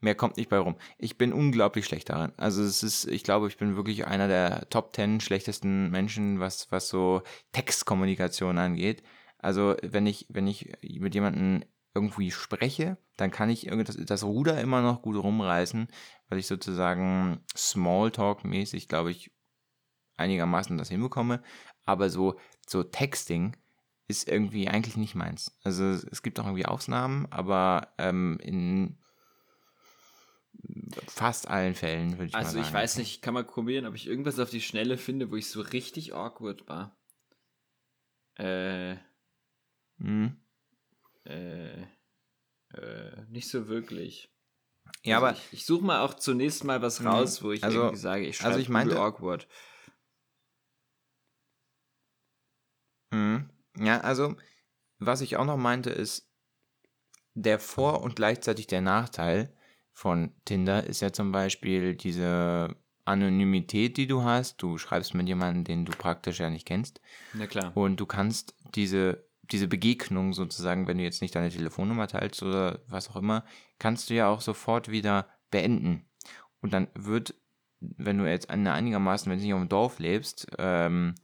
Mehr kommt nicht bei rum. Ich bin unglaublich schlecht daran. Also es ist, ich glaube, ich bin wirklich einer der Top 10 schlechtesten Menschen, was, was so Textkommunikation angeht. Also wenn ich, wenn ich mit jemandem irgendwie spreche, dann kann ich das, das Ruder immer noch gut rumreißen, weil ich sozusagen Smalltalk-mäßig, glaube ich, einigermaßen das hinbekomme. Aber so, so Texting ist irgendwie eigentlich nicht meins. Also es gibt auch irgendwie Ausnahmen, aber ähm, in fast allen Fällen, würde ich also mal sagen. Also ich weiß nicht, ich kann mal probieren, ob ich irgendwas auf die Schnelle finde, wo ich so richtig awkward war. Äh. Hm. Äh. Äh, nicht so wirklich. Ja, also aber ich, ich suche mal auch zunächst mal was hm, raus, wo ich also, irgendwie sage, ich schreibe also ich meinte, awkward. Hm. Ja, also was ich auch noch meinte ist der Vor- und gleichzeitig der Nachteil, von Tinder ist ja zum Beispiel diese Anonymität, die du hast. Du schreibst mit jemandem, den du praktisch ja nicht kennst. Na klar. Und du kannst diese, diese Begegnung sozusagen, wenn du jetzt nicht deine Telefonnummer teilst oder was auch immer, kannst du ja auch sofort wieder beenden. Und dann wird, wenn du jetzt einigermaßen, wenn du nicht auf dem Dorf lebst, ähm,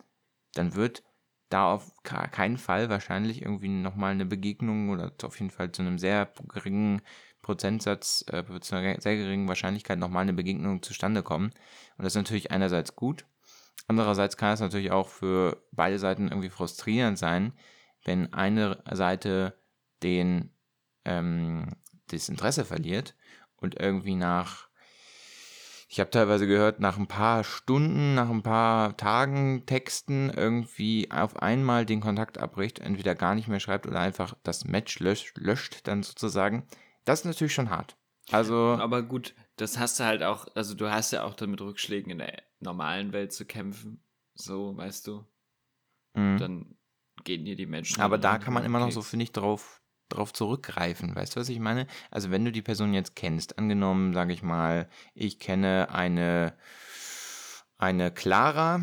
dann wird da auf keinen Fall wahrscheinlich irgendwie nochmal eine Begegnung oder auf jeden Fall zu einem sehr geringen Prozentsatz, äh, zu einer sehr geringen Wahrscheinlichkeit nochmal eine Begegnung zustande kommen. Und das ist natürlich einerseits gut. Andererseits kann es natürlich auch für beide Seiten irgendwie frustrierend sein, wenn eine Seite den, ähm, das Interesse verliert und irgendwie nach, ich habe teilweise gehört, nach ein paar Stunden, nach ein paar Tagen Texten irgendwie auf einmal den Kontakt abbricht, entweder gar nicht mehr schreibt oder einfach das Match löscht, löscht dann sozusagen. Das ist natürlich schon hart. Also. Aber gut, das hast du halt auch, also du hast ja auch damit Rückschlägen in der normalen Welt zu kämpfen. So, weißt du. Mhm. Dann gehen dir die Menschen. Aber da kann man immer noch so, finde ich, drauf, drauf zurückgreifen. Weißt du, was ich meine? Also, wenn du die Person jetzt kennst, angenommen, sage ich mal, ich kenne eine, eine Clara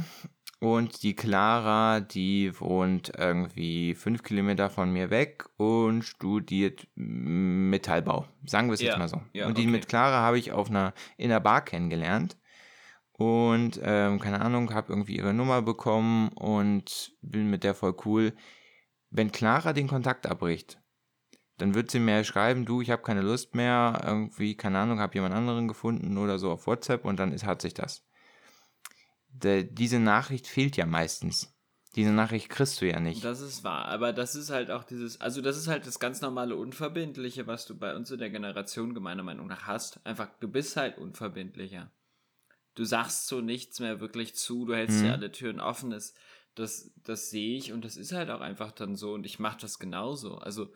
und die Clara, die wohnt irgendwie fünf Kilometer von mir weg und studiert Metallbau. Sagen wir es ja. jetzt mal so. Ja, und die okay. mit Clara habe ich auf einer, in der Bar kennengelernt. Und, ähm, keine Ahnung, habe irgendwie ihre Nummer bekommen und bin mit der voll cool. Wenn Clara den Kontakt abbricht, dann wird sie mir schreiben, du, ich habe keine Lust mehr, irgendwie, keine Ahnung, habe jemand anderen gefunden oder so auf WhatsApp und dann ist, hat sich das. De, diese Nachricht fehlt ja meistens. Diese Nachricht kriegst du ja nicht. Das ist wahr, aber das ist halt auch dieses, also das ist halt das ganz normale Unverbindliche, was du bei uns in der Generation meiner Meinung nach hast. Einfach, du bist halt unverbindlicher. Du sagst so nichts mehr wirklich zu, du hältst mhm. ja alle Türen offen, das, das, das sehe ich und das ist halt auch einfach dann so und ich mache das genauso. Also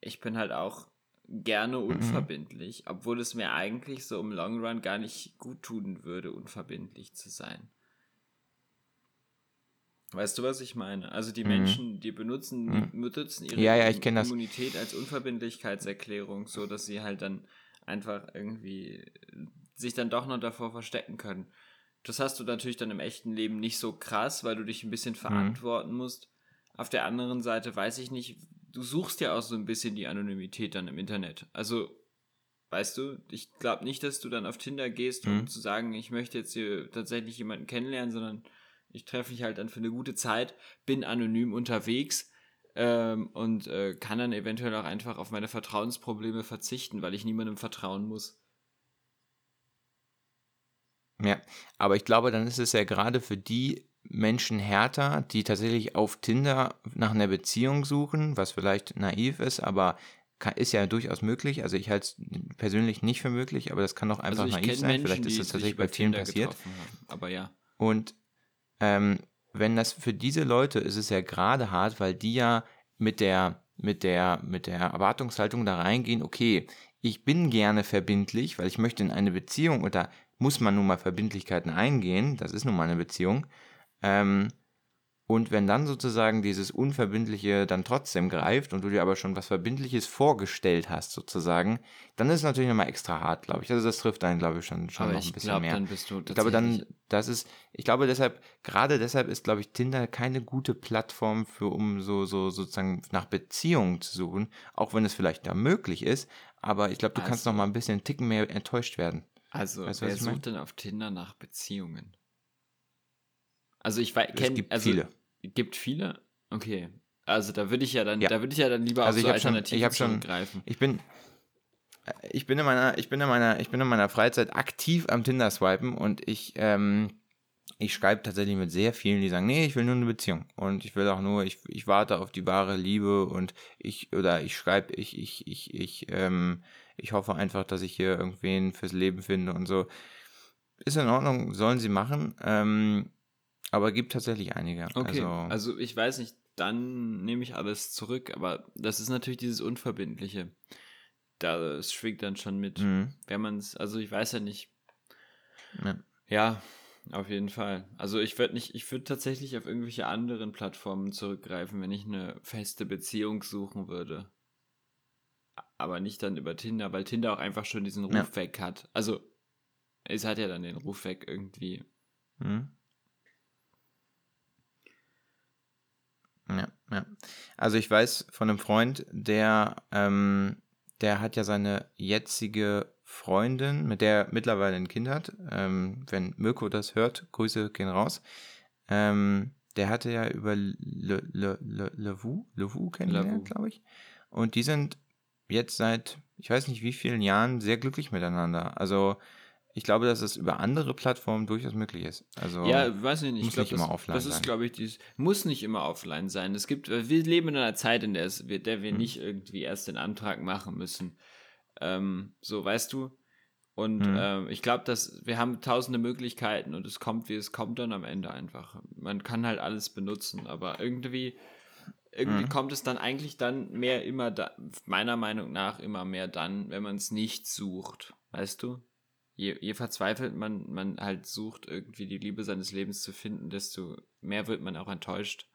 ich bin halt auch gerne mhm. unverbindlich, mhm. obwohl es mir eigentlich so im Long Run gar nicht gut tun würde, unverbindlich zu sein. Weißt du, was ich meine? Also die mhm. Menschen, die benutzen, mhm. benutzen ihre ja, ja, Immunität das. als Unverbindlichkeitserklärung, so dass sie halt dann einfach irgendwie sich dann doch noch davor verstecken können. Das hast du natürlich dann im echten Leben nicht so krass, weil du dich ein bisschen mhm. verantworten musst. Auf der anderen Seite weiß ich nicht, du suchst ja auch so ein bisschen die Anonymität dann im Internet. Also, weißt du, ich glaube nicht, dass du dann auf Tinder gehst, um mhm. zu sagen, ich möchte jetzt hier tatsächlich jemanden kennenlernen, sondern ich treffe mich halt dann für eine gute Zeit, bin anonym unterwegs ähm, und äh, kann dann eventuell auch einfach auf meine Vertrauensprobleme verzichten, weil ich niemandem vertrauen muss. Ja, aber ich glaube, dann ist es ja gerade für die Menschen härter, die tatsächlich auf Tinder nach einer Beziehung suchen, was vielleicht naiv ist, aber ist ja durchaus möglich. Also ich halte es persönlich nicht für möglich, aber das kann auch einfach also naiv sein. Menschen, vielleicht ist das tatsächlich bei vielen passiert. Aber ja. Und ähm, wenn das für diese Leute ist es ja gerade hart, weil die ja mit der, mit der, mit der Erwartungshaltung da reingehen, okay, ich bin gerne verbindlich, weil ich möchte in eine Beziehung und da muss man nun mal Verbindlichkeiten eingehen, das ist nun mal eine Beziehung. Ähm, und wenn dann sozusagen dieses Unverbindliche dann trotzdem greift und du dir aber schon was Verbindliches vorgestellt hast, sozusagen, dann ist es natürlich nochmal extra hart, glaube ich. Also das trifft einen, glaube ich, schon, schon noch ein bisschen glaub, mehr. Dann bist du ich glaube, dann, das ist, ich glaube deshalb, gerade deshalb ist, glaube ich, Tinder keine gute Plattform für, um so, so sozusagen nach Beziehungen zu suchen, auch wenn es vielleicht da möglich ist. Aber ich glaube, du also, kannst noch mal ein bisschen einen Ticken mehr enttäuscht werden. Also, weißt wer sucht denn auf Tinder nach Beziehungen? Also ich kenne es gibt also, viele. Gibt viele? Okay. Also da würde ich ja dann, ja. da würde ich ja dann lieber also auf so Alternativen ich schon, zurückgreifen. Ich bin, ich bin in meiner, ich bin in meiner, ich bin in meiner Freizeit aktiv am Tinder swipen und ich, ähm, ich schreibe tatsächlich mit sehr vielen, die sagen, nee, ich will nur eine Beziehung und ich will auch nur, ich, ich warte auf die wahre Liebe und ich, oder ich schreibe, ich, ich, ich, ich, ähm, ich hoffe einfach, dass ich hier irgendwen fürs Leben finde und so. Ist in Ordnung, sollen sie machen. Ähm, aber gibt tatsächlich einige. Okay, also, also ich weiß nicht, dann nehme ich alles zurück, aber das ist natürlich dieses Unverbindliche. Das schwingt dann schon mit. Mhm. Wenn man es, also ich weiß ja nicht. Ja. ja, auf jeden Fall. Also ich würde nicht, ich würde tatsächlich auf irgendwelche anderen Plattformen zurückgreifen, wenn ich eine feste Beziehung suchen würde. Aber nicht dann über Tinder, weil Tinder auch einfach schon diesen Ruf ja. weg hat. Also es hat ja dann den Ruf weg irgendwie. Mhm. Ja, ja. Also ich weiß von einem Freund, der, ähm, der hat ja seine jetzige Freundin, mit der er mittlerweile ein Kind hat. Ähm, wenn Mirko das hört, Grüße gehen raus. Ähm, der hatte ja über Le, Le, Le, Levu, Levu kennengelernt, glaube ich. Und die sind jetzt seit, ich weiß nicht wie vielen Jahren, sehr glücklich miteinander. Also ich glaube, dass es über andere Plattformen durchaus möglich ist. Also ja, weiß ich nicht. Muss ich glaub, nicht immer offline das sein. Das ist, glaube ich, dies muss nicht immer offline sein. Es gibt, wir leben in einer Zeit, in der, es, der wir hm. nicht irgendwie erst den Antrag machen müssen. Ähm, so, weißt du? Und hm. ähm, ich glaube, dass wir haben tausende Möglichkeiten und es kommt, wie es kommt dann am Ende einfach. Man kann halt alles benutzen, aber irgendwie, irgendwie hm. kommt es dann eigentlich dann mehr immer da, meiner Meinung nach immer mehr dann, wenn man es nicht sucht. Weißt du? Je, je verzweifelt man, man halt sucht, irgendwie die Liebe seines Lebens zu finden, desto mehr wird man auch enttäuscht.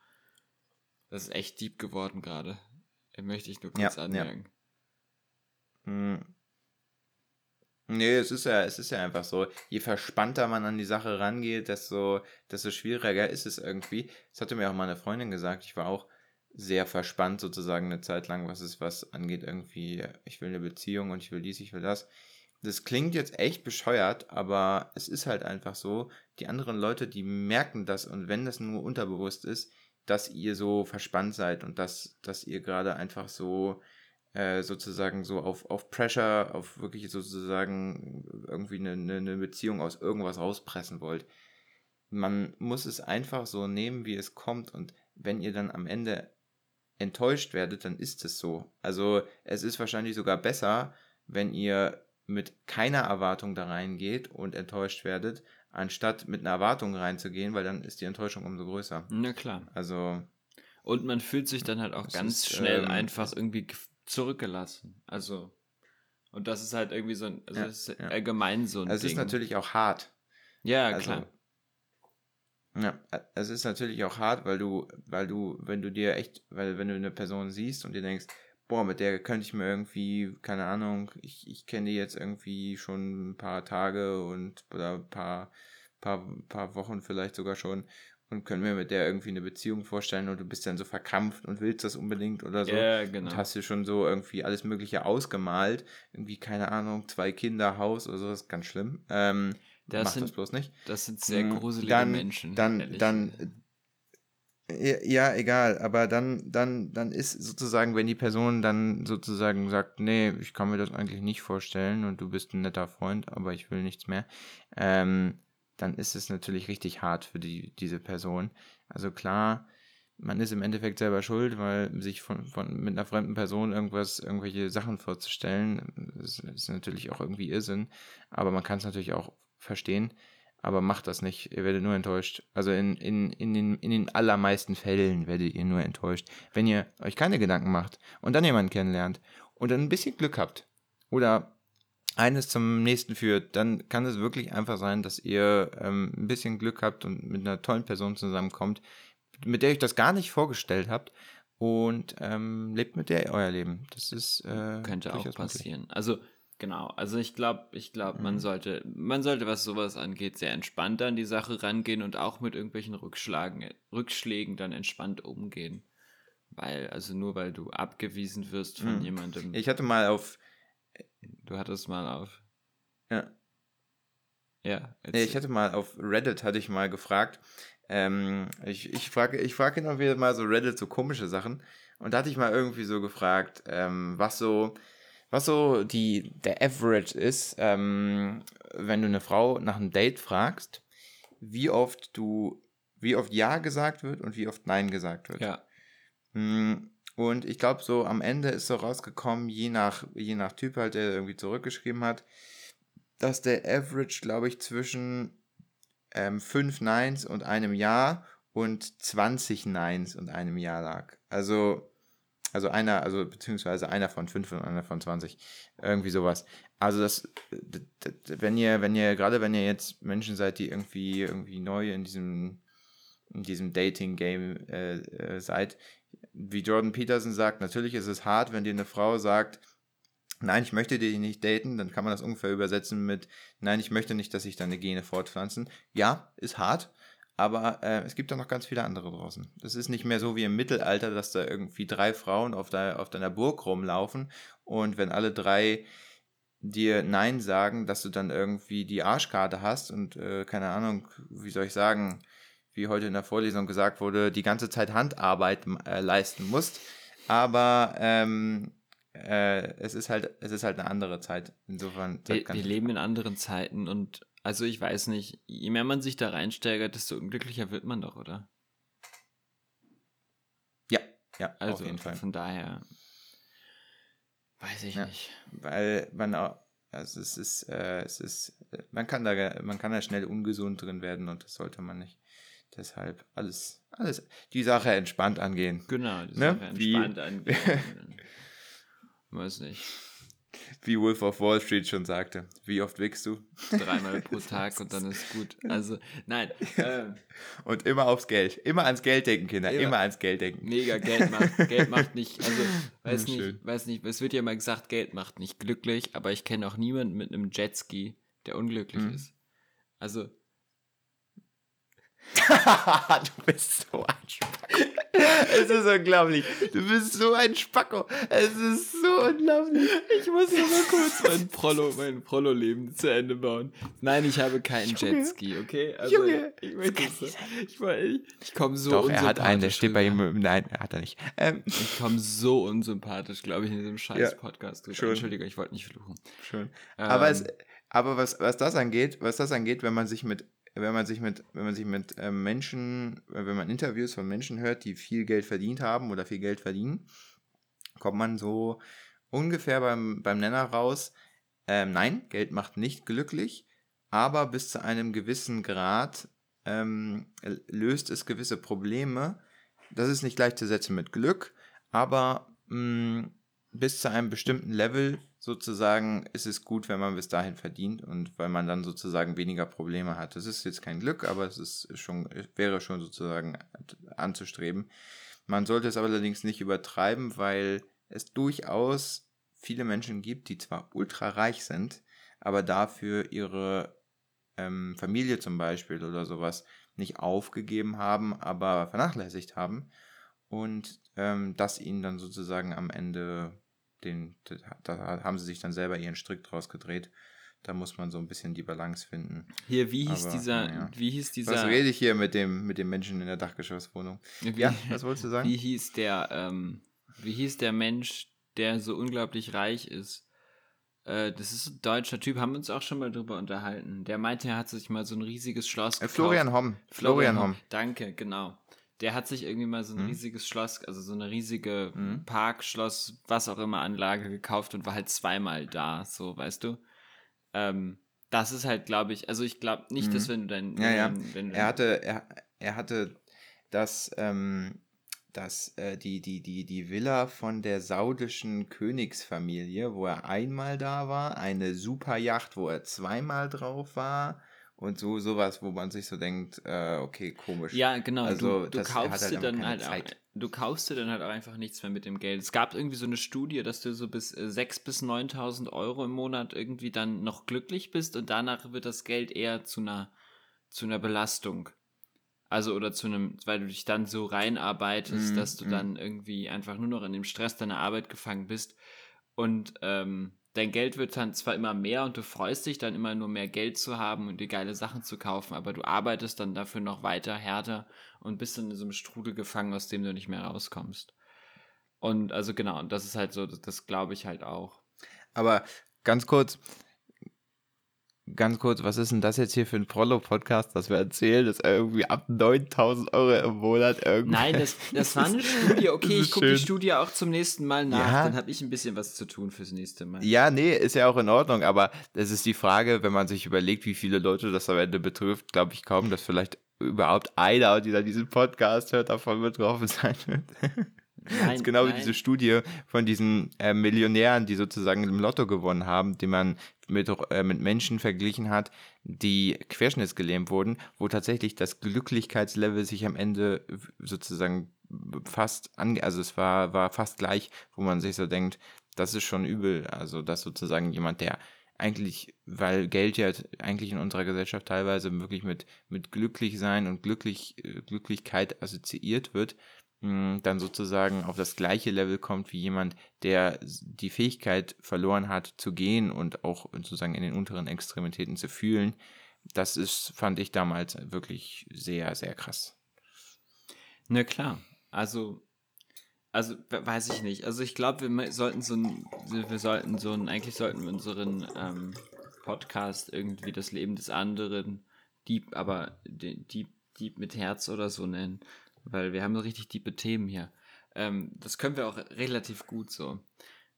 Das ist echt deep geworden gerade. Möchte ich nur kurz ja, anmerken. Ja. Hm. Nee, es ist ja, es ist ja einfach so. Je verspannter man an die Sache rangeht, desto, desto schwieriger ist es irgendwie. Das hatte mir auch meine Freundin gesagt. Ich war auch sehr verspannt sozusagen eine Zeit lang, was es was angeht. Irgendwie, ich will eine Beziehung und ich will dies, ich will das das klingt jetzt echt bescheuert, aber es ist halt einfach so, die anderen Leute, die merken das und wenn das nur unterbewusst ist, dass ihr so verspannt seid und dass, dass ihr gerade einfach so äh, sozusagen so auf, auf Pressure, auf wirklich sozusagen irgendwie eine, eine Beziehung aus irgendwas rauspressen wollt. Man muss es einfach so nehmen, wie es kommt und wenn ihr dann am Ende enttäuscht werdet, dann ist es so. Also es ist wahrscheinlich sogar besser, wenn ihr mit keiner Erwartung da reingeht und enttäuscht werdet, anstatt mit einer Erwartung reinzugehen, weil dann ist die Enttäuschung umso größer. Na klar. Also. Und man fühlt sich dann halt auch ganz ist, schnell ähm, einfach irgendwie zurückgelassen. Also. Und das ist halt irgendwie so ein, also ja, das ist ja. allgemein so ein also Es ist natürlich auch hart. Ja, also, klar. Ja, es ist natürlich auch hart, weil du, weil du, wenn du dir echt, weil wenn du eine Person siehst und dir denkst, boah, mit der könnte ich mir irgendwie, keine Ahnung, ich, ich kenne die jetzt irgendwie schon ein paar Tage und oder ein paar, paar, paar Wochen vielleicht sogar schon und können mir mit der irgendwie eine Beziehung vorstellen und du bist dann so verkrampft und willst das unbedingt oder so. Ja, genau. Und hast dir schon so irgendwie alles Mögliche ausgemalt. Irgendwie, keine Ahnung, zwei Kinder, Haus oder so, das ist ganz schlimm. Ähm, das mach sind, das bloß nicht. Das sind sehr mm, gruselige dann, Menschen. Dann, ehrlich. dann, ja, egal, aber dann, dann, dann ist sozusagen, wenn die Person dann sozusagen sagt, nee, ich kann mir das eigentlich nicht vorstellen und du bist ein netter Freund, aber ich will nichts mehr, ähm, dann ist es natürlich richtig hart für die, diese Person. Also klar, man ist im Endeffekt selber schuld, weil sich von, von mit einer fremden Person irgendwas, irgendwelche Sachen vorzustellen, ist, ist natürlich auch irgendwie Irrsinn, aber man kann es natürlich auch verstehen aber macht das nicht. Ihr werdet nur enttäuscht. Also in, in, in, den, in den allermeisten Fällen werdet ihr nur enttäuscht. Wenn ihr euch keine Gedanken macht und dann jemanden kennenlernt und dann ein bisschen Glück habt oder eines zum nächsten führt, dann kann es wirklich einfach sein, dass ihr ähm, ein bisschen Glück habt und mit einer tollen Person zusammenkommt, mit der ihr euch das gar nicht vorgestellt habt und ähm, lebt mit der euer Leben. Das ist äh, könnte auch passieren. Möglich. Also Genau, also ich glaube, ich glaube, mhm. man sollte, man sollte, was sowas angeht, sehr entspannt an die Sache rangehen und auch mit irgendwelchen Rückschlagen, Rückschlägen dann entspannt umgehen. Weil, also nur weil du abgewiesen wirst von mhm. jemandem. Ich hatte mal auf. Du hattest mal auf. Ja. Ja. Nee, ich hatte mal auf Reddit hatte ich mal gefragt. Ähm, ich, ich frage ich frage immer wieder mal so Reddit so komische Sachen. Und da hatte ich mal irgendwie so gefragt, ähm, was so was so die, der Average ist, ähm, wenn du eine Frau nach einem Date fragst, wie oft du, wie oft Ja gesagt wird und wie oft Nein gesagt wird. Ja. Hm, und ich glaube, so am Ende ist so rausgekommen, je nach, je nach Typ halt, der irgendwie zurückgeschrieben hat, dass der Average, glaube ich, zwischen ähm, fünf Nines und einem Ja und 20 Nines und einem Ja lag. Also also einer, also beziehungsweise einer von fünf und einer von 20. Irgendwie sowas. Also das, wenn ihr, wenn ihr, gerade wenn ihr jetzt Menschen seid, die irgendwie, irgendwie neu in diesem, in diesem Dating-Game äh, äh, seid, wie Jordan Peterson sagt, natürlich ist es hart, wenn dir eine Frau sagt, nein, ich möchte dich nicht daten, dann kann man das ungefähr übersetzen mit, nein, ich möchte nicht, dass sich deine Gene fortpflanzen. Ja, ist hart, aber äh, es gibt da noch ganz viele andere draußen. Das ist nicht mehr so wie im Mittelalter, dass da irgendwie drei Frauen auf, de auf deiner Burg rumlaufen und wenn alle drei dir Nein sagen, dass du dann irgendwie die Arschkarte hast und äh, keine Ahnung, wie soll ich sagen, wie heute in der Vorlesung gesagt wurde, die ganze Zeit Handarbeit äh, leisten musst. Aber ähm, äh, es ist halt, es ist halt eine andere Zeit. Insofern. Wir, wir leben in anderen Zeiten und also ich weiß nicht, je mehr man sich da reinsteigert, desto unglücklicher wird man doch, oder? Ja, ja, also auf jeden Fall. Von daher weiß ich ja, nicht. Weil man auch, also es ist, äh, es ist, man kann da, man kann da schnell ungesund drin werden und das sollte man nicht. Deshalb alles, alles, die Sache entspannt angehen. Genau, die ne? Sache entspannt Wie, angehen. weiß nicht wie Wolf of Wall Street schon sagte. Wie oft wickst du? Dreimal pro Tag und dann ist gut. Also, nein. Ähm, und immer aufs Geld. Immer ans Geld denken, Kinder. Immer, immer ans Geld denken. Mega, Geld macht, Geld macht nicht, also, weiß ja, nicht, weiß nicht, es wird ja immer gesagt, Geld macht nicht glücklich, aber ich kenne auch niemanden mit einem Jetski, der unglücklich mhm. ist. Also. du bist so ein es ist unglaublich. Du bist so ein Spacko. Es ist so unglaublich. Ich muss nur mal kurz mein Prollo, mein Prollo-Leben zu Ende bauen. Nein, ich habe keinen Jetski, okay? Also, Junge, ich möchte so, ich, ich, ich komme so Doch, er hat einen, der steht bei ihm. Nein, hat er nicht. Ähm. Ich komme so unsympathisch, glaube ich, in diesem scheiß Podcast. Ja, Entschuldige, ich wollte nicht fluchen. Schön. Ähm, aber es, aber was, was das angeht, was das angeht, wenn man sich mit wenn man sich mit, wenn man sich mit äh, Menschen, äh, wenn man Interviews von Menschen hört, die viel Geld verdient haben oder viel Geld verdienen, kommt man so ungefähr beim, beim Nenner raus, ähm, nein, Geld macht nicht glücklich, aber bis zu einem gewissen Grad ähm, löst es gewisse Probleme. Das ist nicht gleichzusetzen mit Glück, aber mh, mm, bis zu einem bestimmten Level sozusagen ist es gut, wenn man bis dahin verdient und weil man dann sozusagen weniger Probleme hat. Das ist jetzt kein Glück, aber es ist schon, wäre schon sozusagen anzustreben. Man sollte es allerdings nicht übertreiben, weil es durchaus viele Menschen gibt, die zwar ultra reich sind, aber dafür ihre ähm, Familie zum Beispiel oder sowas nicht aufgegeben haben, aber vernachlässigt haben und ähm, das ihnen dann sozusagen am Ende den, da haben sie sich dann selber ihren Strick draus gedreht. Da muss man so ein bisschen die Balance finden. Hier, wie hieß Aber, dieser, ja. wie hieß dieser. Was rede ich hier mit dem, mit dem Menschen in der Dachgeschosswohnung? Wie, ja, was wolltest du sagen? Wie hieß der, ähm, wie hieß der Mensch, der so unglaublich reich ist? Äh, das ist ein deutscher Typ, haben wir uns auch schon mal drüber unterhalten. Der meinte, er hat sich mal so ein riesiges Schloss äh, gekauft. Florian Homm. Florian Homm. Danke, genau der hat sich irgendwie mal so ein mhm. riesiges Schloss, also so eine riesige mhm. Park, Schloss, was auch immer Anlage gekauft und war halt zweimal da, so, weißt du? Ähm, das ist halt, glaube ich, also ich glaube nicht, mhm. dass wenn du dein. Ja, ja. Wenn er hatte, er, er hatte das, ähm, das, äh, die, die, die, die Villa von der saudischen Königsfamilie, wo er einmal da war, eine Superjacht, wo er zweimal drauf war und so sowas, wo man sich so denkt, äh, okay, komisch. Ja, genau. Also, du, du kaufst halt dir dann halt auch, du kaufst dir dann halt auch einfach nichts mehr mit dem Geld. Es gab irgendwie so eine Studie, dass du so bis äh, 6.000 bis 9.000 Euro im Monat irgendwie dann noch glücklich bist und danach wird das Geld eher zu einer, zu einer Belastung. Also oder zu einem, weil du dich dann so reinarbeitest, mm, dass du mm. dann irgendwie einfach nur noch in dem Stress deiner Arbeit gefangen bist. Und ähm, dein Geld wird dann zwar immer mehr und du freust dich dann immer nur mehr Geld zu haben und dir geile Sachen zu kaufen, aber du arbeitest dann dafür noch weiter härter und bist in so einem Strudel gefangen, aus dem du nicht mehr rauskommst. Und also genau, und das ist halt so, das, das glaube ich halt auch. Aber ganz kurz, ganz kurz, was ist denn das jetzt hier für ein Prollo-Podcast, dass wir erzählen, dass er irgendwie ab 9000 Euro im Monat irgendwie. Nein, das, das war eine Studie. Okay, ich gucke die Studie auch zum nächsten Mal nach. Ja. Dann habe ich ein bisschen was zu tun fürs nächste Mal. Ja, nee, ist ja auch in Ordnung, aber das ist die Frage, wenn man sich überlegt, wie viele Leute das am Ende betrifft, glaube ich kaum, dass vielleicht überhaupt einer, der diesen Podcast hört, davon betroffen sein wird. Nein, das ist genau nein. wie diese Studie von diesen äh, Millionären, die sozusagen im Lotto gewonnen haben, die man mit, äh, mit Menschen verglichen hat, die querschnittsgelähmt wurden, wo tatsächlich das Glücklichkeitslevel sich am Ende sozusagen fast ange also es war, war fast gleich, wo man sich so denkt, das ist schon übel. Also, dass sozusagen jemand, der eigentlich, weil Geld ja eigentlich in unserer Gesellschaft teilweise wirklich mit, mit glücklich sein und glücklich, äh, Glücklichkeit assoziiert wird, dann sozusagen auf das gleiche Level kommt wie jemand, der die Fähigkeit verloren hat zu gehen und auch sozusagen in den unteren Extremitäten zu fühlen, das ist, fand ich damals wirklich sehr, sehr krass. Na klar, also, also weiß ich nicht. Also ich glaube, wir sollten so ein, wir sollten so ein, eigentlich sollten wir unseren ähm, Podcast irgendwie das Leben des anderen Dieb, aber Dieb, Dieb mit Herz oder so nennen. Weil wir haben so richtig tiefe Themen hier. Ähm, das können wir auch relativ gut so.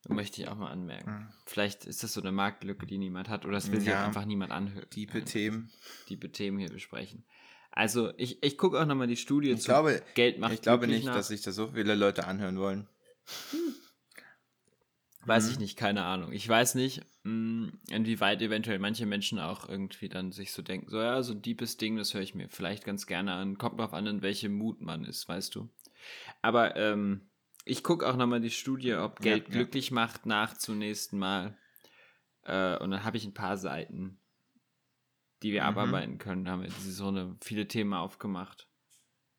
Möchte ich auch mal anmerken. Mhm. Vielleicht ist das so eine Marktlücke, die niemand hat, oder es will ja, sich einfach niemand anhören. Tiefe Themen. Tiefe Themen hier besprechen. Also, ich, ich gucke auch nochmal die Studie ich zu glaube, Geld macht Ich glaube nicht, nach. dass sich da so viele Leute anhören wollen. Hm. Weiß mhm. ich nicht, keine Ahnung. Ich weiß nicht, mh, hm, inwieweit eventuell manche Menschen auch irgendwie dann sich so denken, so ja, so ein deepes Ding, das höre ich mir vielleicht ganz gerne an. Kommt drauf an, in welchem Mut man ist, weißt du. Aber ähm, ich gucke auch nochmal die Studie, ob Geld ja, glücklich ja. macht, nach zunächst Mal. Äh, und dann habe ich ein paar Seiten, die wir mhm. abarbeiten können. Da haben wir diese so eine, viele Themen aufgemacht,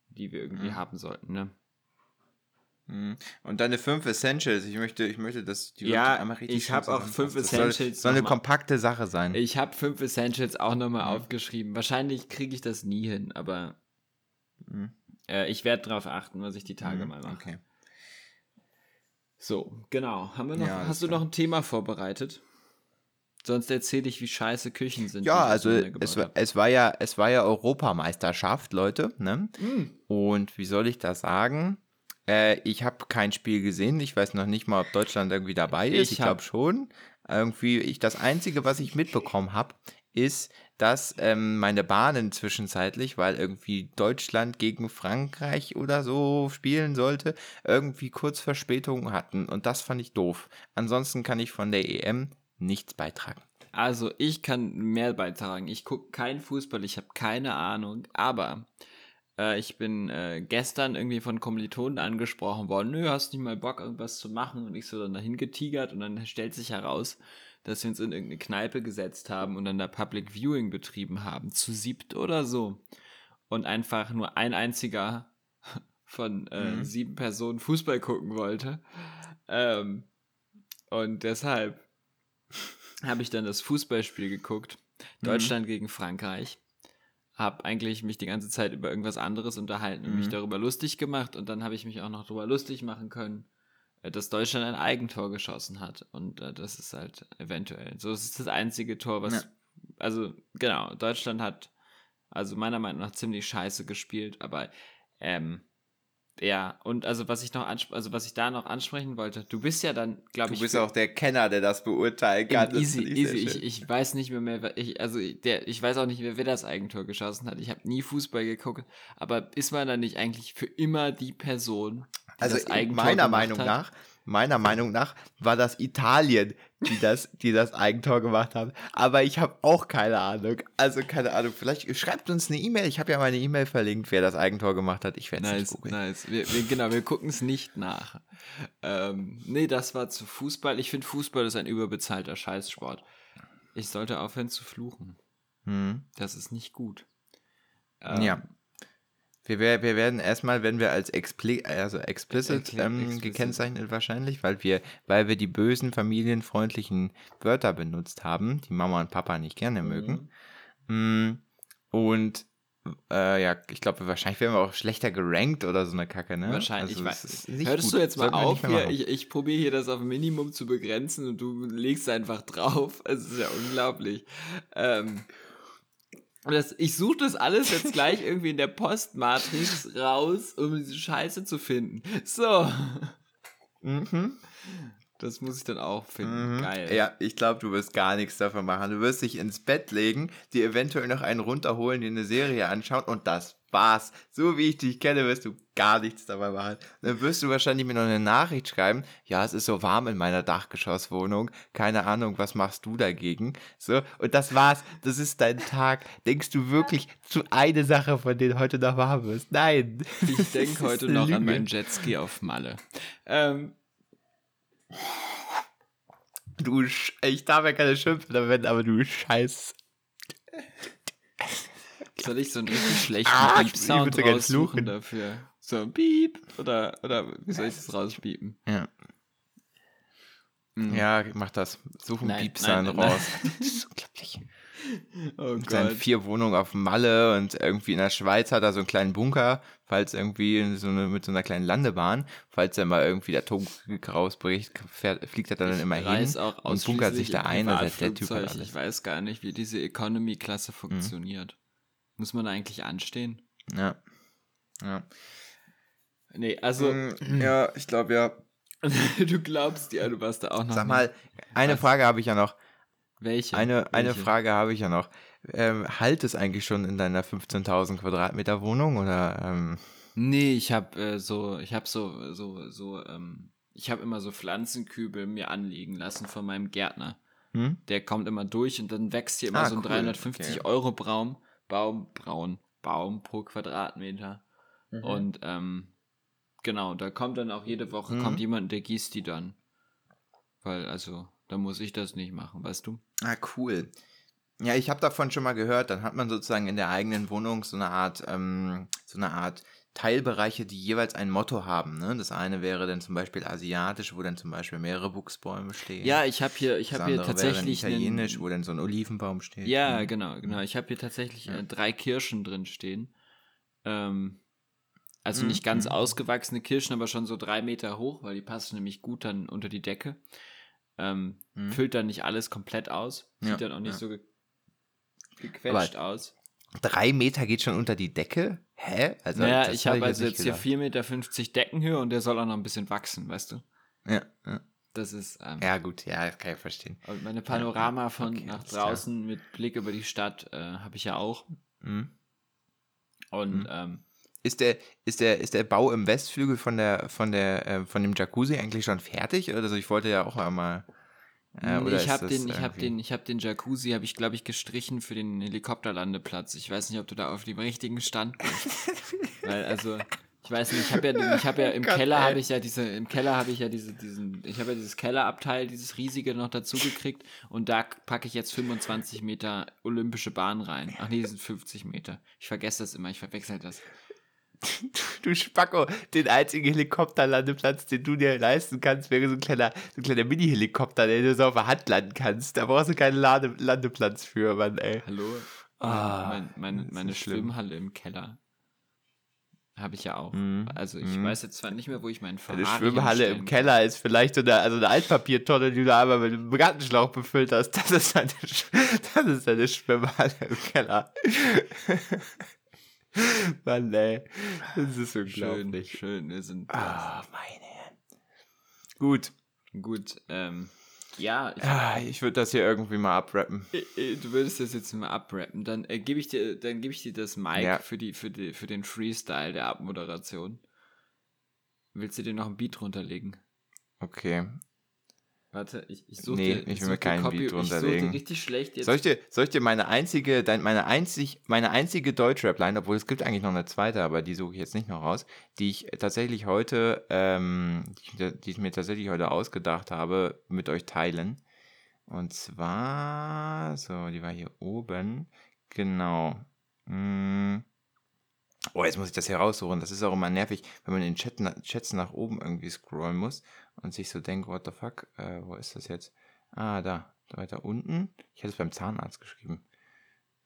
die wir irgendwie mhm. haben sollten, ne? Mhm. Und deine fünf Essentials, ich möchte, ich möchte, dass die ja, einmal richtig Ich habe auch fünf Essentials. Soll, soll eine kompakte Sache sein. Ich habe fünf Essentials auch nochmal mhm. aufgeschrieben. Wahrscheinlich kriege ich das nie hin, aber mhm. äh, ich werde darauf achten, was ich die Tage mhm. mal mache. Okay. So, genau. Haben wir noch, ja, hast du noch ein Thema vorbereitet? Sonst erzähle ich, wie scheiße Küchen sind. Ja, also es, es, war ja, es war ja Europameisterschaft, Leute. Ne? Mm. Und wie soll ich das sagen? Äh, ich habe kein Spiel gesehen. Ich weiß noch nicht mal, ob Deutschland irgendwie dabei ist. Ich, ich glaube schon. Irgendwie, ich, das Einzige, was ich mitbekommen habe, ist, dass ähm, meine Bahnen zwischenzeitlich, weil irgendwie Deutschland gegen Frankreich oder so spielen sollte, irgendwie kurz Verspätung hatten. Und das fand ich doof. Ansonsten kann ich von der EM nichts beitragen. Also ich kann mehr beitragen. Ich gucke keinen Fußball, ich habe keine Ahnung. Aber äh, ich bin äh, gestern irgendwie von Kommilitonen angesprochen worden, nö, hast nicht mal Bock, irgendwas zu machen? Und ich so dann dahin getigert und dann stellt sich heraus, dass wir uns in irgendeine Kneipe gesetzt haben und dann da Public Viewing betrieben haben, zu siebt oder so. Und einfach nur ein einziger von äh, mhm. sieben Personen Fußball gucken wollte. Ähm, und deshalb habe ich dann das Fußballspiel geguckt. Mhm. Deutschland gegen Frankreich habe eigentlich mich die ganze Zeit über irgendwas anderes unterhalten und mhm. mich darüber lustig gemacht und dann habe ich mich auch noch darüber lustig machen können, äh, dass Deutschland ein Eigentor geschossen hat und äh, das ist halt eventuell. So ist das einzige Tor, was ja. also genau, Deutschland hat also meiner Meinung nach ziemlich scheiße gespielt, aber ähm, ja, und also was ich noch also was ich da noch ansprechen wollte, du bist ja dann, glaube ich. Du bist auch der Kenner, der das beurteilen kann. Easy, easy. Ich, ich weiß nicht mehr mehr, ich, also der, ich weiß auch nicht mehr, wer das Eigentor geschossen hat. Ich habe nie Fußball geguckt, aber ist man dann nicht eigentlich für immer die Person, die also das Eigentor meiner Meinung hat? nach meiner Meinung nach war das Italien, die das, die das Eigentor gemacht haben. Aber ich habe auch keine Ahnung. Also keine Ahnung. Vielleicht schreibt uns eine E-Mail. Ich habe ja meine E-Mail verlinkt, wer das Eigentor gemacht hat. Ich werde es nice, nicht gucken. Nice. Wir, wir, genau, wir gucken es nicht nach. Ähm, nee, das war zu Fußball. Ich finde, Fußball ist ein überbezahlter Scheißsport. Ich sollte aufhören zu fluchen. Hm. Das ist nicht gut. Ähm, ja. Wir, wir werden erstmal, wenn wir als expli also explicit, ähm, explicit, gekennzeichnet wahrscheinlich, weil wir, weil wir die bösen familienfreundlichen Wörter benutzt haben, die Mama und Papa nicht gerne mhm. mögen. Mm, und äh, ja, ich glaube, wahrscheinlich werden wir auch schlechter gerankt oder so eine Kacke, ne? Wahrscheinlich. Also. Hörst gut. du jetzt mal Sollten auf hier? Ich, ich probiere hier das auf Minimum zu begrenzen und du legst einfach drauf. Es ist ja unglaublich. Ähm, das, ich suche das alles jetzt gleich irgendwie in der Postmatrix raus, um diese Scheiße zu finden. So. Mhm. Das muss ich dann auch finden. Mhm. Geil. Ja, ich glaube, du wirst gar nichts davon machen. Du wirst dich ins Bett legen, dir eventuell noch einen runterholen, dir eine Serie anschauen und das war's. So wie ich dich kenne, wirst du gar nichts dabei machen. Dann wirst du wahrscheinlich mir noch eine Nachricht schreiben. Ja, es ist so warm in meiner Dachgeschosswohnung. Keine Ahnung, was machst du dagegen? So, und das war's. Das ist dein Tag. Denkst du wirklich zu eine Sache, von denen heute noch warm ist? Nein. Ich denke heute noch Lüge. an meinen Jetski auf Malle. Ähm, Du, ich darf ja keine Schimpfe verwenden, aber du Scheiß. Soll ich so einen richtig schlechten ah, Beep-Sound raussuchen dafür? So ein Beep oder, oder wie soll ich das rauspiepen? Ja. Mhm. Ja, mach das. Such einen Beep-Sound raus. das ist unglaublich. Oh Gott. Seine vier Wohnungen auf Malle und irgendwie in der Schweiz hat er so einen kleinen Bunker, falls irgendwie so eine, mit so einer kleinen Landebahn, falls er mal irgendwie der Atomkrieg rausbricht, fährt, fliegt er dann ich immer hin und bunkert sich da ein. Also der Typ hat alles. Ich weiß gar nicht, wie diese Economy-Klasse hm. funktioniert. Muss man da eigentlich anstehen? Ja. Ja. Nee, also. Mm, ja, ich glaube ja. du glaubst ja, du warst da auch noch. Sag mal, eine Was? Frage habe ich ja noch. Welche? Eine, Welche? eine Frage habe ich ja noch. Ähm, halt es eigentlich schon in deiner 15.000 Quadratmeter Wohnung oder? Ähm? Nee, ich habe äh, so, ich habe so, so, so, ähm, ich habe immer so Pflanzenkübel mir anlegen lassen von meinem Gärtner. Hm? Der kommt immer durch und dann wächst hier immer ah, so ein cool. 350 okay. Euro Baum, Baum, braun, Baum pro Quadratmeter. Mhm. Und ähm, genau, da kommt dann auch jede Woche mhm. kommt jemand, der gießt die dann. Weil, also, da muss ich das nicht machen, weißt du? Ah, cool. Ja, ich habe davon schon mal gehört, dann hat man sozusagen in der eigenen Wohnung so eine Art, ähm, so eine Art Teilbereiche, die jeweils ein Motto haben. Ne? Das eine wäre dann zum Beispiel asiatisch, wo dann zum Beispiel mehrere Buchsbäume stehen. Ja, ich habe hier, ich habe hier tatsächlich italienisch, wo dann so ein Olivenbaum steht. Ja, mhm. genau, genau. Ich habe hier tatsächlich ja. äh, drei Kirschen drin stehen. Ähm, also mhm. nicht ganz mhm. ausgewachsene Kirschen, aber schon so drei Meter hoch, weil die passen nämlich gut dann unter die Decke. Ähm, mhm. Füllt dann nicht alles komplett aus. Sieht ja, dann auch nicht ja. so ge gequetscht aber aus. Drei Meter geht schon unter die Decke? Hä? Also, naja, ich habe also jetzt hier 4,50 Meter Deckenhöhe und der soll auch noch ein bisschen wachsen, weißt du? Ja, ja. Das ist. Ähm, ja, gut, ja, das kann ich verstehen. Und meine Panorama von okay, nach draußen klar. mit Blick über die Stadt äh, habe ich ja auch. Mhm. Und mhm. Ähm, ist der, ist der, ist der Bau im Westflügel von der, von der, äh, von dem Jacuzzi eigentlich schon fertig? Also ich wollte ja auch einmal. Äh, nee, ich habe den, ich habe den, ich habe den Jacuzzi, habe ich glaube ich gestrichen für den Helikopterlandeplatz. Ich weiß nicht, ob du da auf dem richtigen Stand bist. Weil also ich weiß nicht, ich habe ja, ich habe ja im Gott, Keller habe ich ja diese, im Keller habe ich ja diese, diesen, ich habe ja dieses Kellerabteil, dieses riesige noch dazu gekriegt und da packe ich jetzt 25 Meter olympische Bahn rein. Ach nee, die sind 50 Meter. Ich vergesse das immer, ich verwechsel das. Du Spacko, den einzigen Helikopterlandeplatz, den du dir leisten kannst, wäre so ein kleiner, so ein kleiner Mini-Helikopter, den du so auf der Hand landen kannst. Da brauchst du keinen Lade Landeplatz für, Mann, ey. Hallo? Ah, mein, meine meine Schwimmhalle im Keller. Habe ich ja auch. Mm, also ich mm. weiß jetzt zwar nicht mehr, wo ich meinen Ferrari Eine Schwimmhalle im Keller ist vielleicht so eine, also eine Altpapiertonne, die du einmal mit einem Gartenschlauch befüllt hast. Das ist eine, das ist eine Schwimmhalle im Keller. Mann, ey. Das ist unglaublich. Schön, schön. Wir sind. Ah, oh, meine Herren. Gut. Gut, ähm. Ja, ich, ah, ich würde das hier irgendwie mal abrappen. Du würdest das jetzt mal abrappen. Dann äh, gebe ich dir, dann gebe ich dir das Mic ja. für die, für die, für den Freestyle der Abmoderation. Willst du dir noch ein Beat runterlegen? Okay. Warte, ich, ich suche nee, dir, ich will mir keinen Copy, Beat runterlegen. Ich richtig schlecht jetzt. Soll ich dir, soll ich dir meine einzige, meine einzig, meine einzige Deutschrap-Line, obwohl es gibt eigentlich noch eine zweite, aber die suche ich jetzt nicht noch raus, die ich tatsächlich heute, ähm, die, die ich mir tatsächlich heute ausgedacht habe, mit euch teilen. Und zwar, so, die war hier oben. Genau. Hm. Oh, jetzt muss ich das hier raussuchen. Das ist auch immer nervig, wenn man in den Chat, Chats nach oben irgendwie scrollen muss und sich so denkt, what the fuck, äh, wo ist das jetzt? Ah, da, weiter unten. Ich hätte es beim Zahnarzt geschrieben.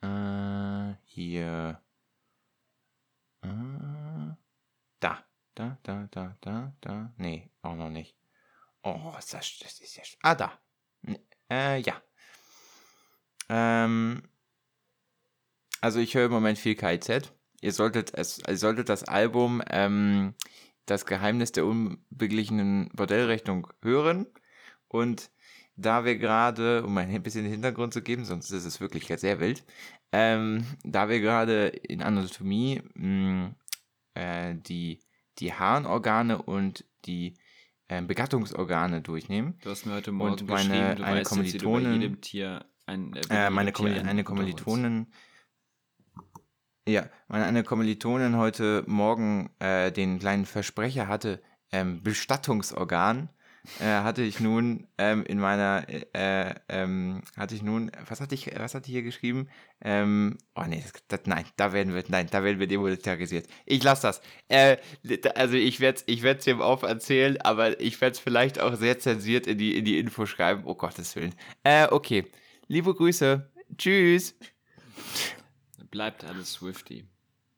Äh, hier. Äh, da, da, da, da, da, da. Nee, auch noch nicht. Oh, ist das? Das ist ja. Ah, da. Äh, ja. Ähm, also ich höre im Moment viel KIZ ihr solltet es, ihr solltet das Album ähm, Das Geheimnis der unbeglichenen Bordellrechnung hören. Und da wir gerade, um ein bisschen den Hintergrund zu geben, sonst ist es wirklich sehr wild, ähm, da wir gerade in Anatomie mh, äh, die, die Harnorgane und die äh, Begattungsorgane durchnehmen. Du hast mir heute Morgen und meine, du eine Kommilitonin, jedem Tier ein, äh, äh meine Kommil eine Kommilitonin ja, meine eine Kommilitonin heute Morgen äh, den kleinen Versprecher hatte, ähm, Bestattungsorgan, äh, hatte ich nun ähm, in meiner, äh, ähm, hatte ich nun, was hatte ich, was hatte ich hier geschrieben? Ähm, oh nee, das, das, nein, da werden wir, nein, da werden wir demonetarisiert. Ich lasse das. Äh, also ich werde ich werde es ihm auf erzählen, aber ich werde es vielleicht auch sehr zensiert in die, in die Info schreiben. Oh Gottes Willen. Äh, okay. Liebe Grüße. Tschüss bleibt alles Swifty.